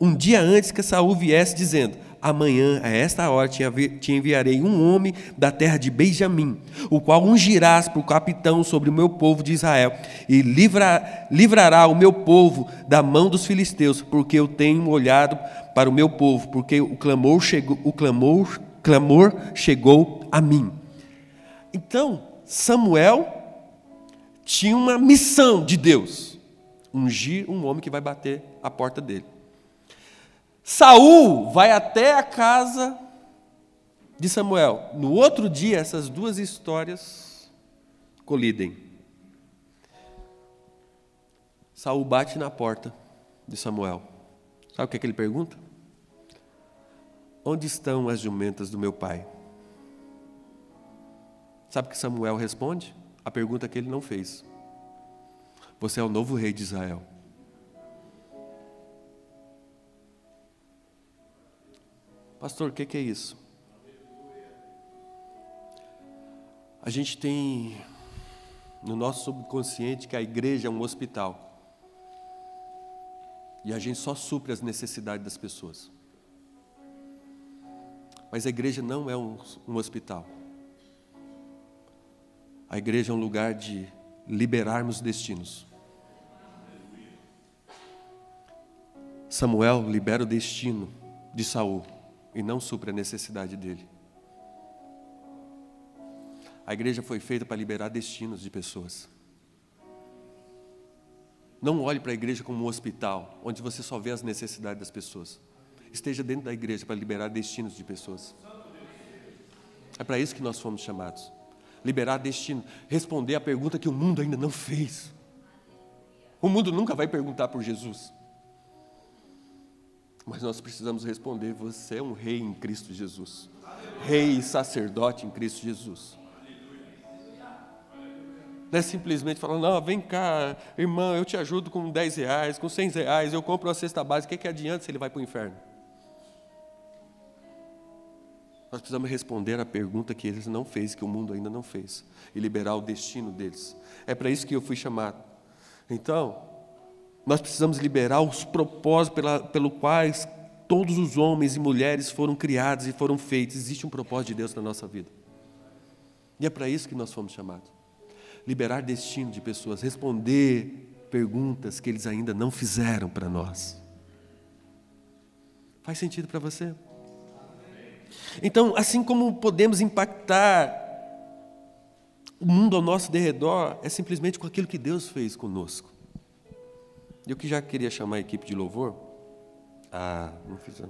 um dia antes que Saul viesse, dizendo: Amanhã, a esta hora, te enviarei um homem da terra de Benjamim, o qual ungirás por capitão sobre o meu povo de Israel, e livra, livrará o meu povo da mão dos filisteus, porque eu tenho olhado para o meu povo, porque o clamor chegou, o clamor, clamor chegou a mim. Então, Samuel tinha uma missão de Deus: ungir um homem que vai bater a porta dele. Saul vai até a casa de Samuel. No outro dia, essas duas histórias colidem. Saul bate na porta de Samuel. Sabe o que, é que ele pergunta? Onde estão as jumentas do meu pai? Sabe o que Samuel responde? A pergunta que ele não fez. Você é o novo rei de Israel. Pastor, o que, que é isso? A gente tem no nosso subconsciente que a igreja é um hospital. E a gente só supre as necessidades das pessoas. Mas a igreja não é um, um hospital. A igreja é um lugar de liberarmos destinos. Samuel libera o destino de Saul e não supre a necessidade dele. A igreja foi feita para liberar destinos de pessoas. Não olhe para a igreja como um hospital, onde você só vê as necessidades das pessoas. Esteja dentro da igreja para liberar destinos de pessoas. É para isso que nós fomos chamados. Liberar destino, responder a pergunta que o mundo ainda não fez. O mundo nunca vai perguntar por Jesus. Mas nós precisamos responder: você é um rei em Cristo Jesus. Rei e sacerdote em Cristo Jesus. Não é simplesmente falar, não, vem cá, irmão, eu te ajudo com 10 reais, com 100 reais, eu compro uma cesta básica, o que, que adianta se ele vai para o inferno? Nós precisamos responder a pergunta que eles não fez, que o mundo ainda não fez, e liberar o destino deles. É para isso que eu fui chamado. Então, nós precisamos liberar os propósitos pela, pelo quais todos os homens e mulheres foram criados e foram feitos. Existe um propósito de Deus na nossa vida. E é para isso que nós fomos chamados. Liberar destino de pessoas, responder perguntas que eles ainda não fizeram para nós. Faz sentido para você? Então, assim como podemos impactar o mundo ao nosso derredor, é simplesmente com aquilo que Deus fez conosco. Eu que já queria chamar a equipe de louvor. Ah, não fiz.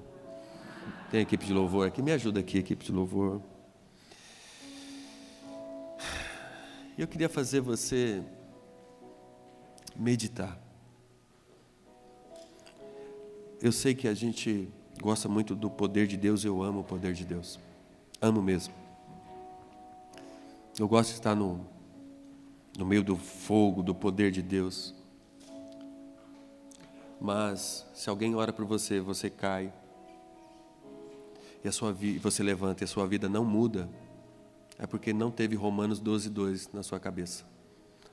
Tem a equipe de louvor aqui, me ajuda aqui, equipe de louvor. Eu queria fazer você meditar. Eu sei que a gente gosta muito do poder de Deus, eu amo o poder de Deus. Amo mesmo. Eu gosto de estar no, no meio do fogo, do poder de Deus. Mas se alguém ora por você, você cai, e a sua vida, você levanta e a sua vida não muda, é porque não teve Romanos 12, 2 na sua cabeça.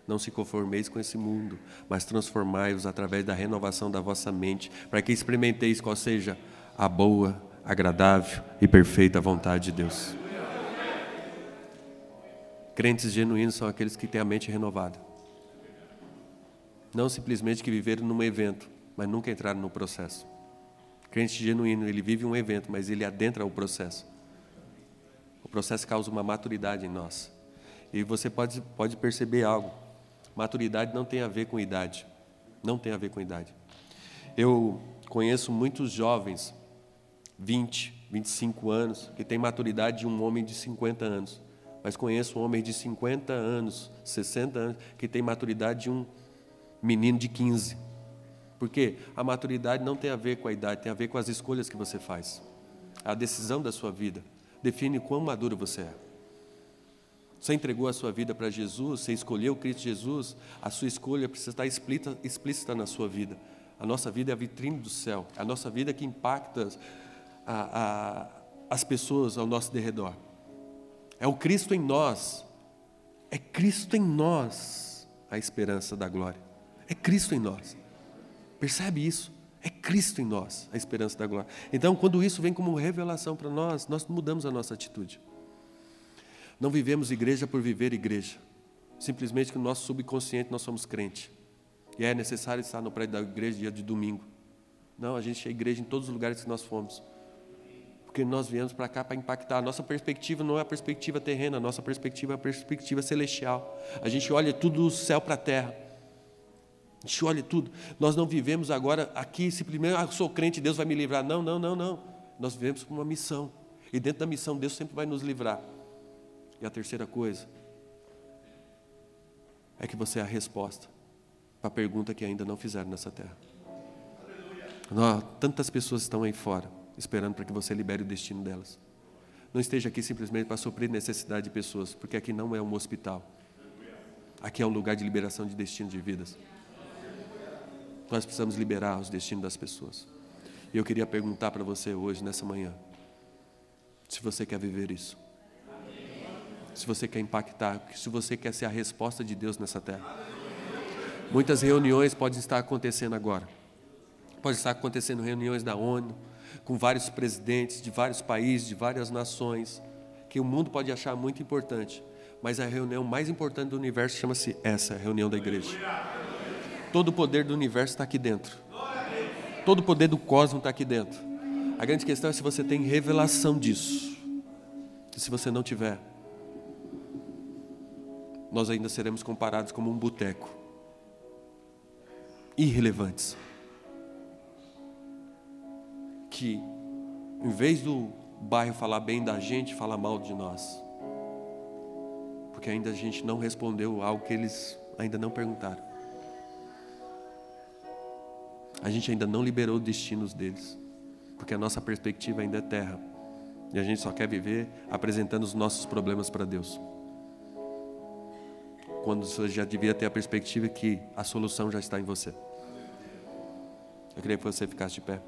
Não se conformeis com esse mundo, mas transformai-vos através da renovação da vossa mente, para que experimenteis qual seja a boa, agradável e perfeita vontade de Deus. Crentes genuínos são aqueles que têm a mente renovada. Não simplesmente que viveram num evento, mas nunca entraram no processo. Crente genuíno, ele vive um evento, mas ele adentra o processo. O processo causa uma maturidade em nós. E você pode, pode perceber algo. Maturidade não tem a ver com idade. Não tem a ver com idade. Eu conheço muitos jovens, 20, 25 anos, que têm maturidade de um homem de 50 anos. Mas conheço homem de 50 anos, 60 anos, que tem maturidade de um menino de 15. Porque a maturidade não tem a ver com a idade, tem a ver com as escolhas que você faz. A decisão da sua vida define quão maduro você é. Você entregou a sua vida para Jesus, você escolheu Cristo Jesus, a sua escolha precisa estar explícita, explícita na sua vida. A nossa vida é a vitrine do céu, a nossa vida é que impacta a, a, as pessoas ao nosso derredor. É o Cristo em nós, é Cristo em nós a esperança da glória, é Cristo em nós. Percebe isso? É Cristo em nós, a esperança da glória. Então, quando isso vem como revelação para nós, nós mudamos a nossa atitude. Não vivemos igreja por viver igreja. Simplesmente que no nosso subconsciente nós somos crente. E é necessário estar no prédio da igreja dia de domingo. Não, a gente é igreja em todos os lugares que nós fomos. Porque nós viemos para cá para impactar. A nossa perspectiva não é a perspectiva terrena, a nossa perspectiva é a perspectiva celestial. A gente olha tudo do céu para a terra. A gente olha tudo. Nós não vivemos agora aqui simplesmente, ah, sou crente, Deus vai me livrar. Não, não, não, não. Nós vivemos com uma missão. E dentro da missão, Deus sempre vai nos livrar. E a terceira coisa é que você é a resposta para a pergunta que ainda não fizeram nessa terra. Não, tantas pessoas estão aí fora, esperando para que você libere o destino delas. Não esteja aqui simplesmente para suprir necessidade de pessoas, porque aqui não é um hospital. Aqui é um lugar de liberação de destino de vidas. Nós precisamos liberar os destinos das pessoas. E eu queria perguntar para você hoje, nessa manhã, se você quer viver isso. Se você quer impactar, se você quer ser a resposta de Deus nessa terra. Muitas reuniões podem estar acontecendo agora. Pode estar acontecendo reuniões da ONU, com vários presidentes de vários países, de várias nações, que o mundo pode achar muito importante. Mas a reunião mais importante do universo chama-se essa, a reunião da igreja. Todo o poder do universo está aqui dentro. Todo o poder do cosmos está aqui dentro. A grande questão é se você tem revelação disso. E se você não tiver, nós ainda seremos comparados como um boteco. Irrelevantes. Que, em vez do bairro falar bem da gente, fala mal de nós. Porque ainda a gente não respondeu algo que eles ainda não perguntaram a gente ainda não liberou os destinos deles, porque a nossa perspectiva ainda é terra. E a gente só quer viver apresentando os nossos problemas para Deus. Quando você já devia ter a perspectiva que a solução já está em você. Eu queria que você ficasse de pé.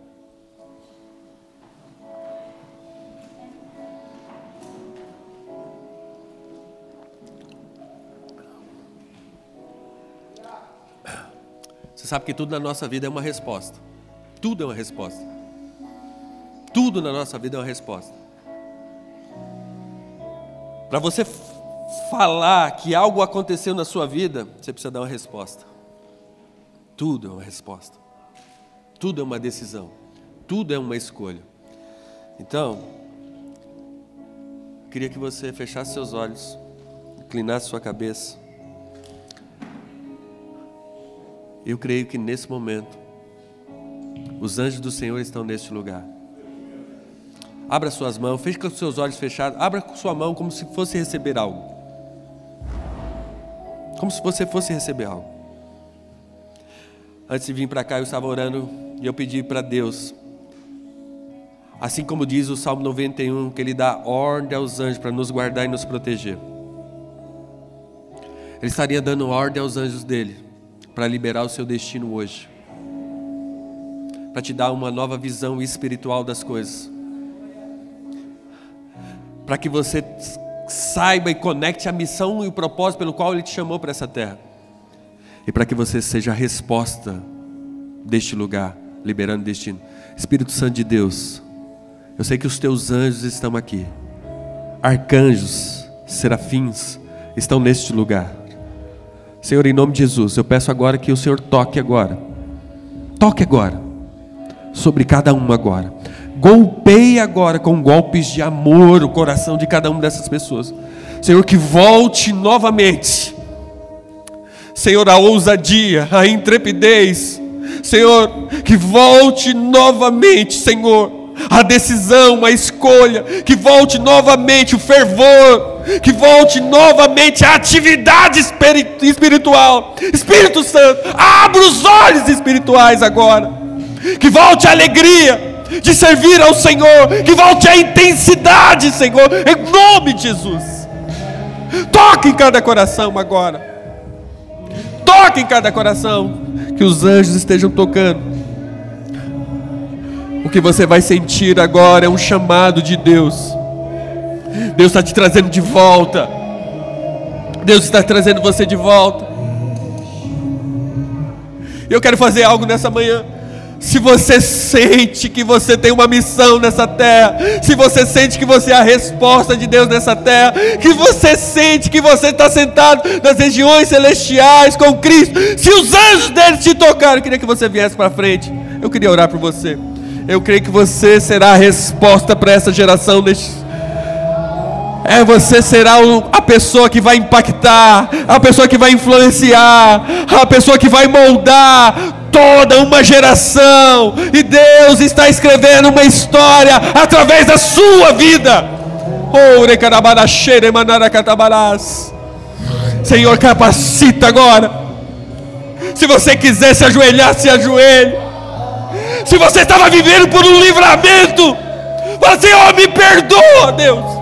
Você sabe que tudo na nossa vida é uma resposta. Tudo é uma resposta. Tudo na nossa vida é uma resposta. Para você falar que algo aconteceu na sua vida, você precisa dar uma resposta. Tudo é uma resposta. Tudo é uma decisão. Tudo é uma escolha. Então, queria que você fechasse seus olhos, inclinasse sua cabeça. Eu creio que nesse momento, os anjos do Senhor estão neste lugar. Abra suas mãos, feche com seus olhos fechados, abra sua mão como se fosse receber algo. Como se você fosse receber algo. Antes de vir para cá, eu estava orando e eu pedi para Deus, assim como diz o Salmo 91, que Ele dá ordem aos anjos para nos guardar e nos proteger. Ele estaria dando ordem aos anjos dele para liberar o seu destino hoje, para te dar uma nova visão espiritual das coisas, para que você saiba e conecte a missão e o propósito pelo qual Ele te chamou para essa terra, e para que você seja a resposta deste lugar, liberando destino. Espírito Santo de Deus, eu sei que os teus anjos estão aqui, arcanjos, serafins estão neste lugar. Senhor, em nome de Jesus, eu peço agora que o Senhor toque agora, toque agora, sobre cada um agora. Golpeie agora com golpes de amor o coração de cada uma dessas pessoas. Senhor, que volte novamente. Senhor, a ousadia, a intrepidez. Senhor, que volte novamente, Senhor a decisão, a escolha, que volte novamente o fervor, que volte novamente a atividade espiritual. Espírito Santo, abra os olhos espirituais agora, que volte a alegria de servir ao Senhor, que volte a intensidade, Senhor, em nome de Jesus. Toque em cada coração agora. Toque em cada coração, que os anjos estejam tocando o que você vai sentir agora é um chamado de Deus. Deus está te trazendo de volta. Deus está trazendo você de volta. Eu quero fazer algo nessa manhã. Se você sente que você tem uma missão nessa terra, se você sente que você é a resposta de Deus nessa terra, que você sente que você está sentado nas regiões celestiais com Cristo, se os anjos dele te tocaram, eu queria que você viesse para frente. Eu queria orar por você. Eu creio que você será a resposta para essa geração É, você será a pessoa que vai impactar, a pessoa que vai influenciar, a pessoa que vai moldar toda uma geração. E Deus está escrevendo uma história através da sua vida. Senhor, capacita agora. Se você quiser se ajoelhar, se ajoelhe. Se você estava vivendo por um livramento, fala oh, me perdoa, Deus.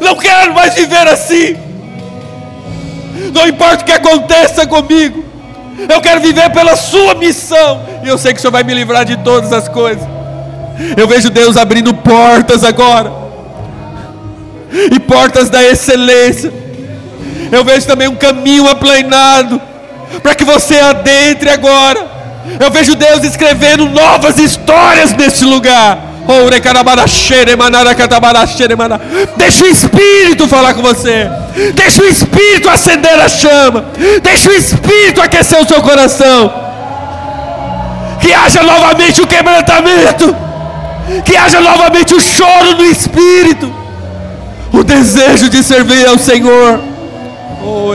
Não quero mais viver assim. Não importa o que aconteça comigo. Eu quero viver pela sua missão. E eu sei que o Senhor vai me livrar de todas as coisas. Eu vejo Deus abrindo portas agora. E portas da excelência. Eu vejo também um caminho aplanado. Para que você adentre agora eu vejo Deus escrevendo novas histórias nesse lugar. Deixa o Espírito falar com você. Deixa o Espírito acender a chama. Deixa o Espírito aquecer o seu coração. Que haja novamente o quebrantamento. Que haja novamente o choro no Espírito. O desejo de servir ao Senhor. Oh,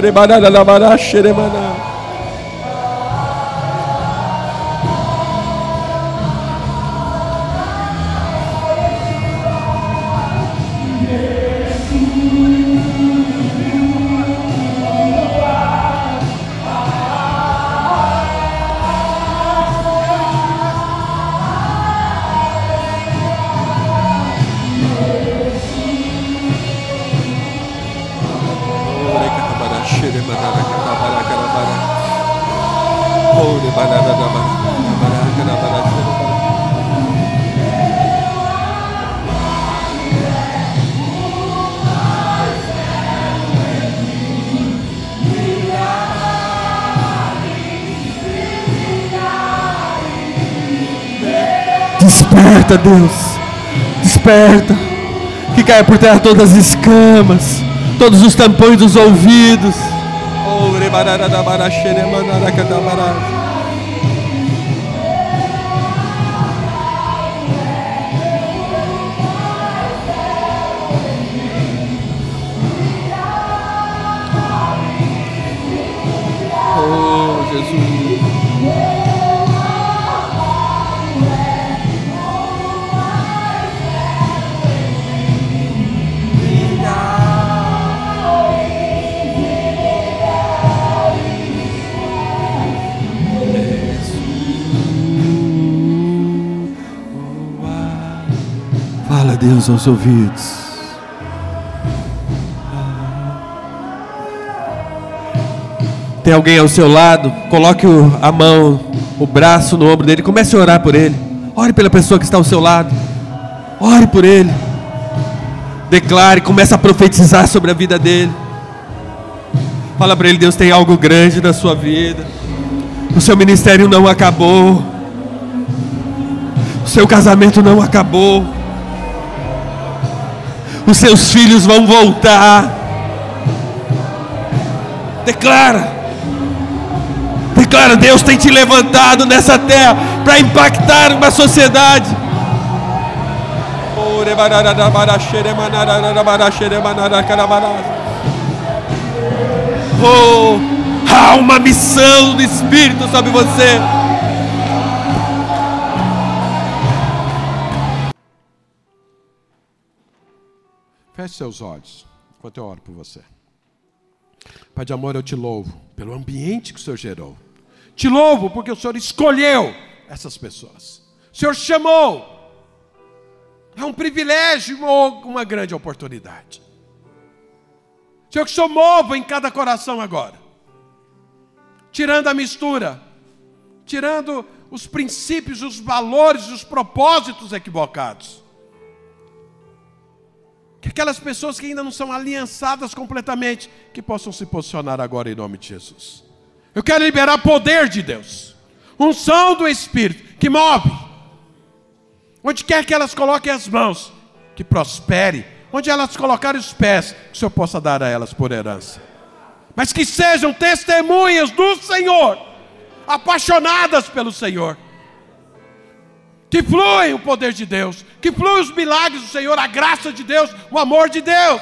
Desperta, Deus. Desperta. Que caia por terra todas as escamas, todos os tampões dos ouvidos. Oh, Deus aos ouvidos. Tem alguém ao seu lado, coloque a mão, o braço no ombro dele, comece a orar por ele. Ore pela pessoa que está ao seu lado. Ore por ele. Declare, comece a profetizar sobre a vida dele. Fala para ele, Deus tem algo grande na sua vida. O seu ministério não acabou. O seu casamento não acabou. Os seus filhos vão voltar. Declara. Declara, Deus tem te levantado nessa terra para impactar uma sociedade. Oh, há uma missão do Espírito sobre você. Feche seus olhos enquanto eu oro por você. Pai de amor, eu te louvo pelo ambiente que o Senhor gerou. Te louvo porque o Senhor escolheu essas pessoas. O Senhor chamou. É um privilégio ou uma grande oportunidade. Senhor, que o Senhor mova em cada coração agora. Tirando a mistura, tirando os princípios, os valores, os propósitos equivocados. Que aquelas pessoas que ainda não são aliançadas completamente, que possam se posicionar agora em nome de Jesus. Eu quero liberar poder de Deus, unção do Espírito que move. Onde quer que elas coloquem as mãos, que prospere. Onde elas colocarem os pés, que o Senhor possa dar a elas por herança. Mas que sejam testemunhas do Senhor, apaixonadas pelo Senhor. Que flui o poder de Deus, que flui os milagres do Senhor, a graça de Deus, o amor de Deus.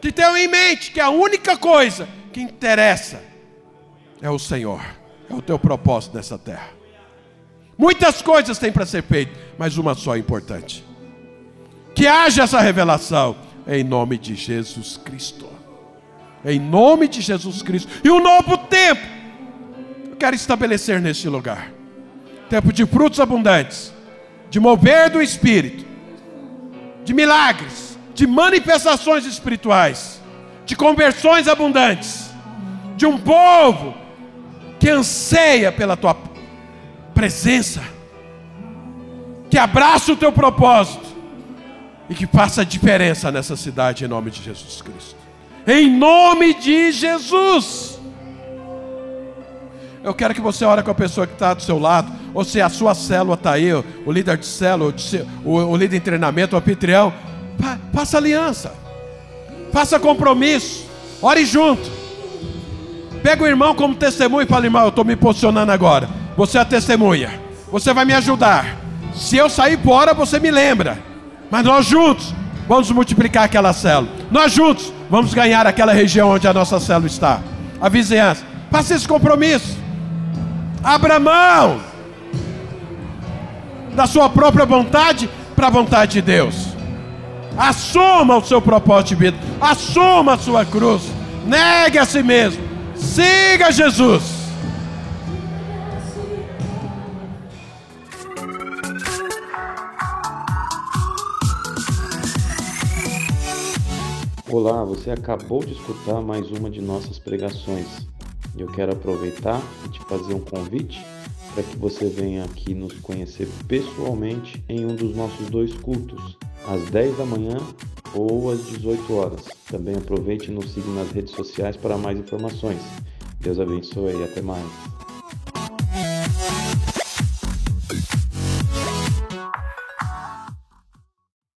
Que tenham em mente que a única coisa que interessa é o Senhor, é o teu propósito nessa terra. Muitas coisas têm para ser feitas, mas uma só é importante. Que haja essa revelação em nome de Jesus Cristo. Em nome de Jesus Cristo. E um novo tempo. Eu quero estabelecer neste lugar. Tempo de frutos abundantes, de mover do espírito, de milagres, de manifestações espirituais, de conversões abundantes de um povo que anseia pela tua presença, que abraça o teu propósito e que faça diferença nessa cidade em nome de Jesus Cristo. Em nome de Jesus. Eu quero que você ore com a pessoa que está do seu lado, ou se a sua célula está aí, o líder de célula, o líder em treinamento, o anfitrião, faça aliança, faça compromisso, ore junto. Pega o irmão como testemunho e fala: irmão, eu estou me posicionando agora. Você é a testemunha. Você vai me ajudar. Se eu sair fora, você me lembra. Mas nós juntos vamos multiplicar aquela célula. Nós juntos vamos ganhar aquela região onde a nossa célula está. A vizinhança. Faça esse compromisso. Abra mão da sua própria vontade para a vontade de Deus. Assuma o seu propósito de vida. Assuma a sua cruz. Negue a si mesmo. Siga Jesus. Olá, você acabou de escutar mais uma de nossas pregações. Eu quero aproveitar e te fazer um convite para que você venha aqui nos conhecer pessoalmente em um dos nossos dois cultos, às 10 da manhã ou às 18 horas. Também aproveite e nos siga nas redes sociais para mais informações. Deus abençoe e até mais.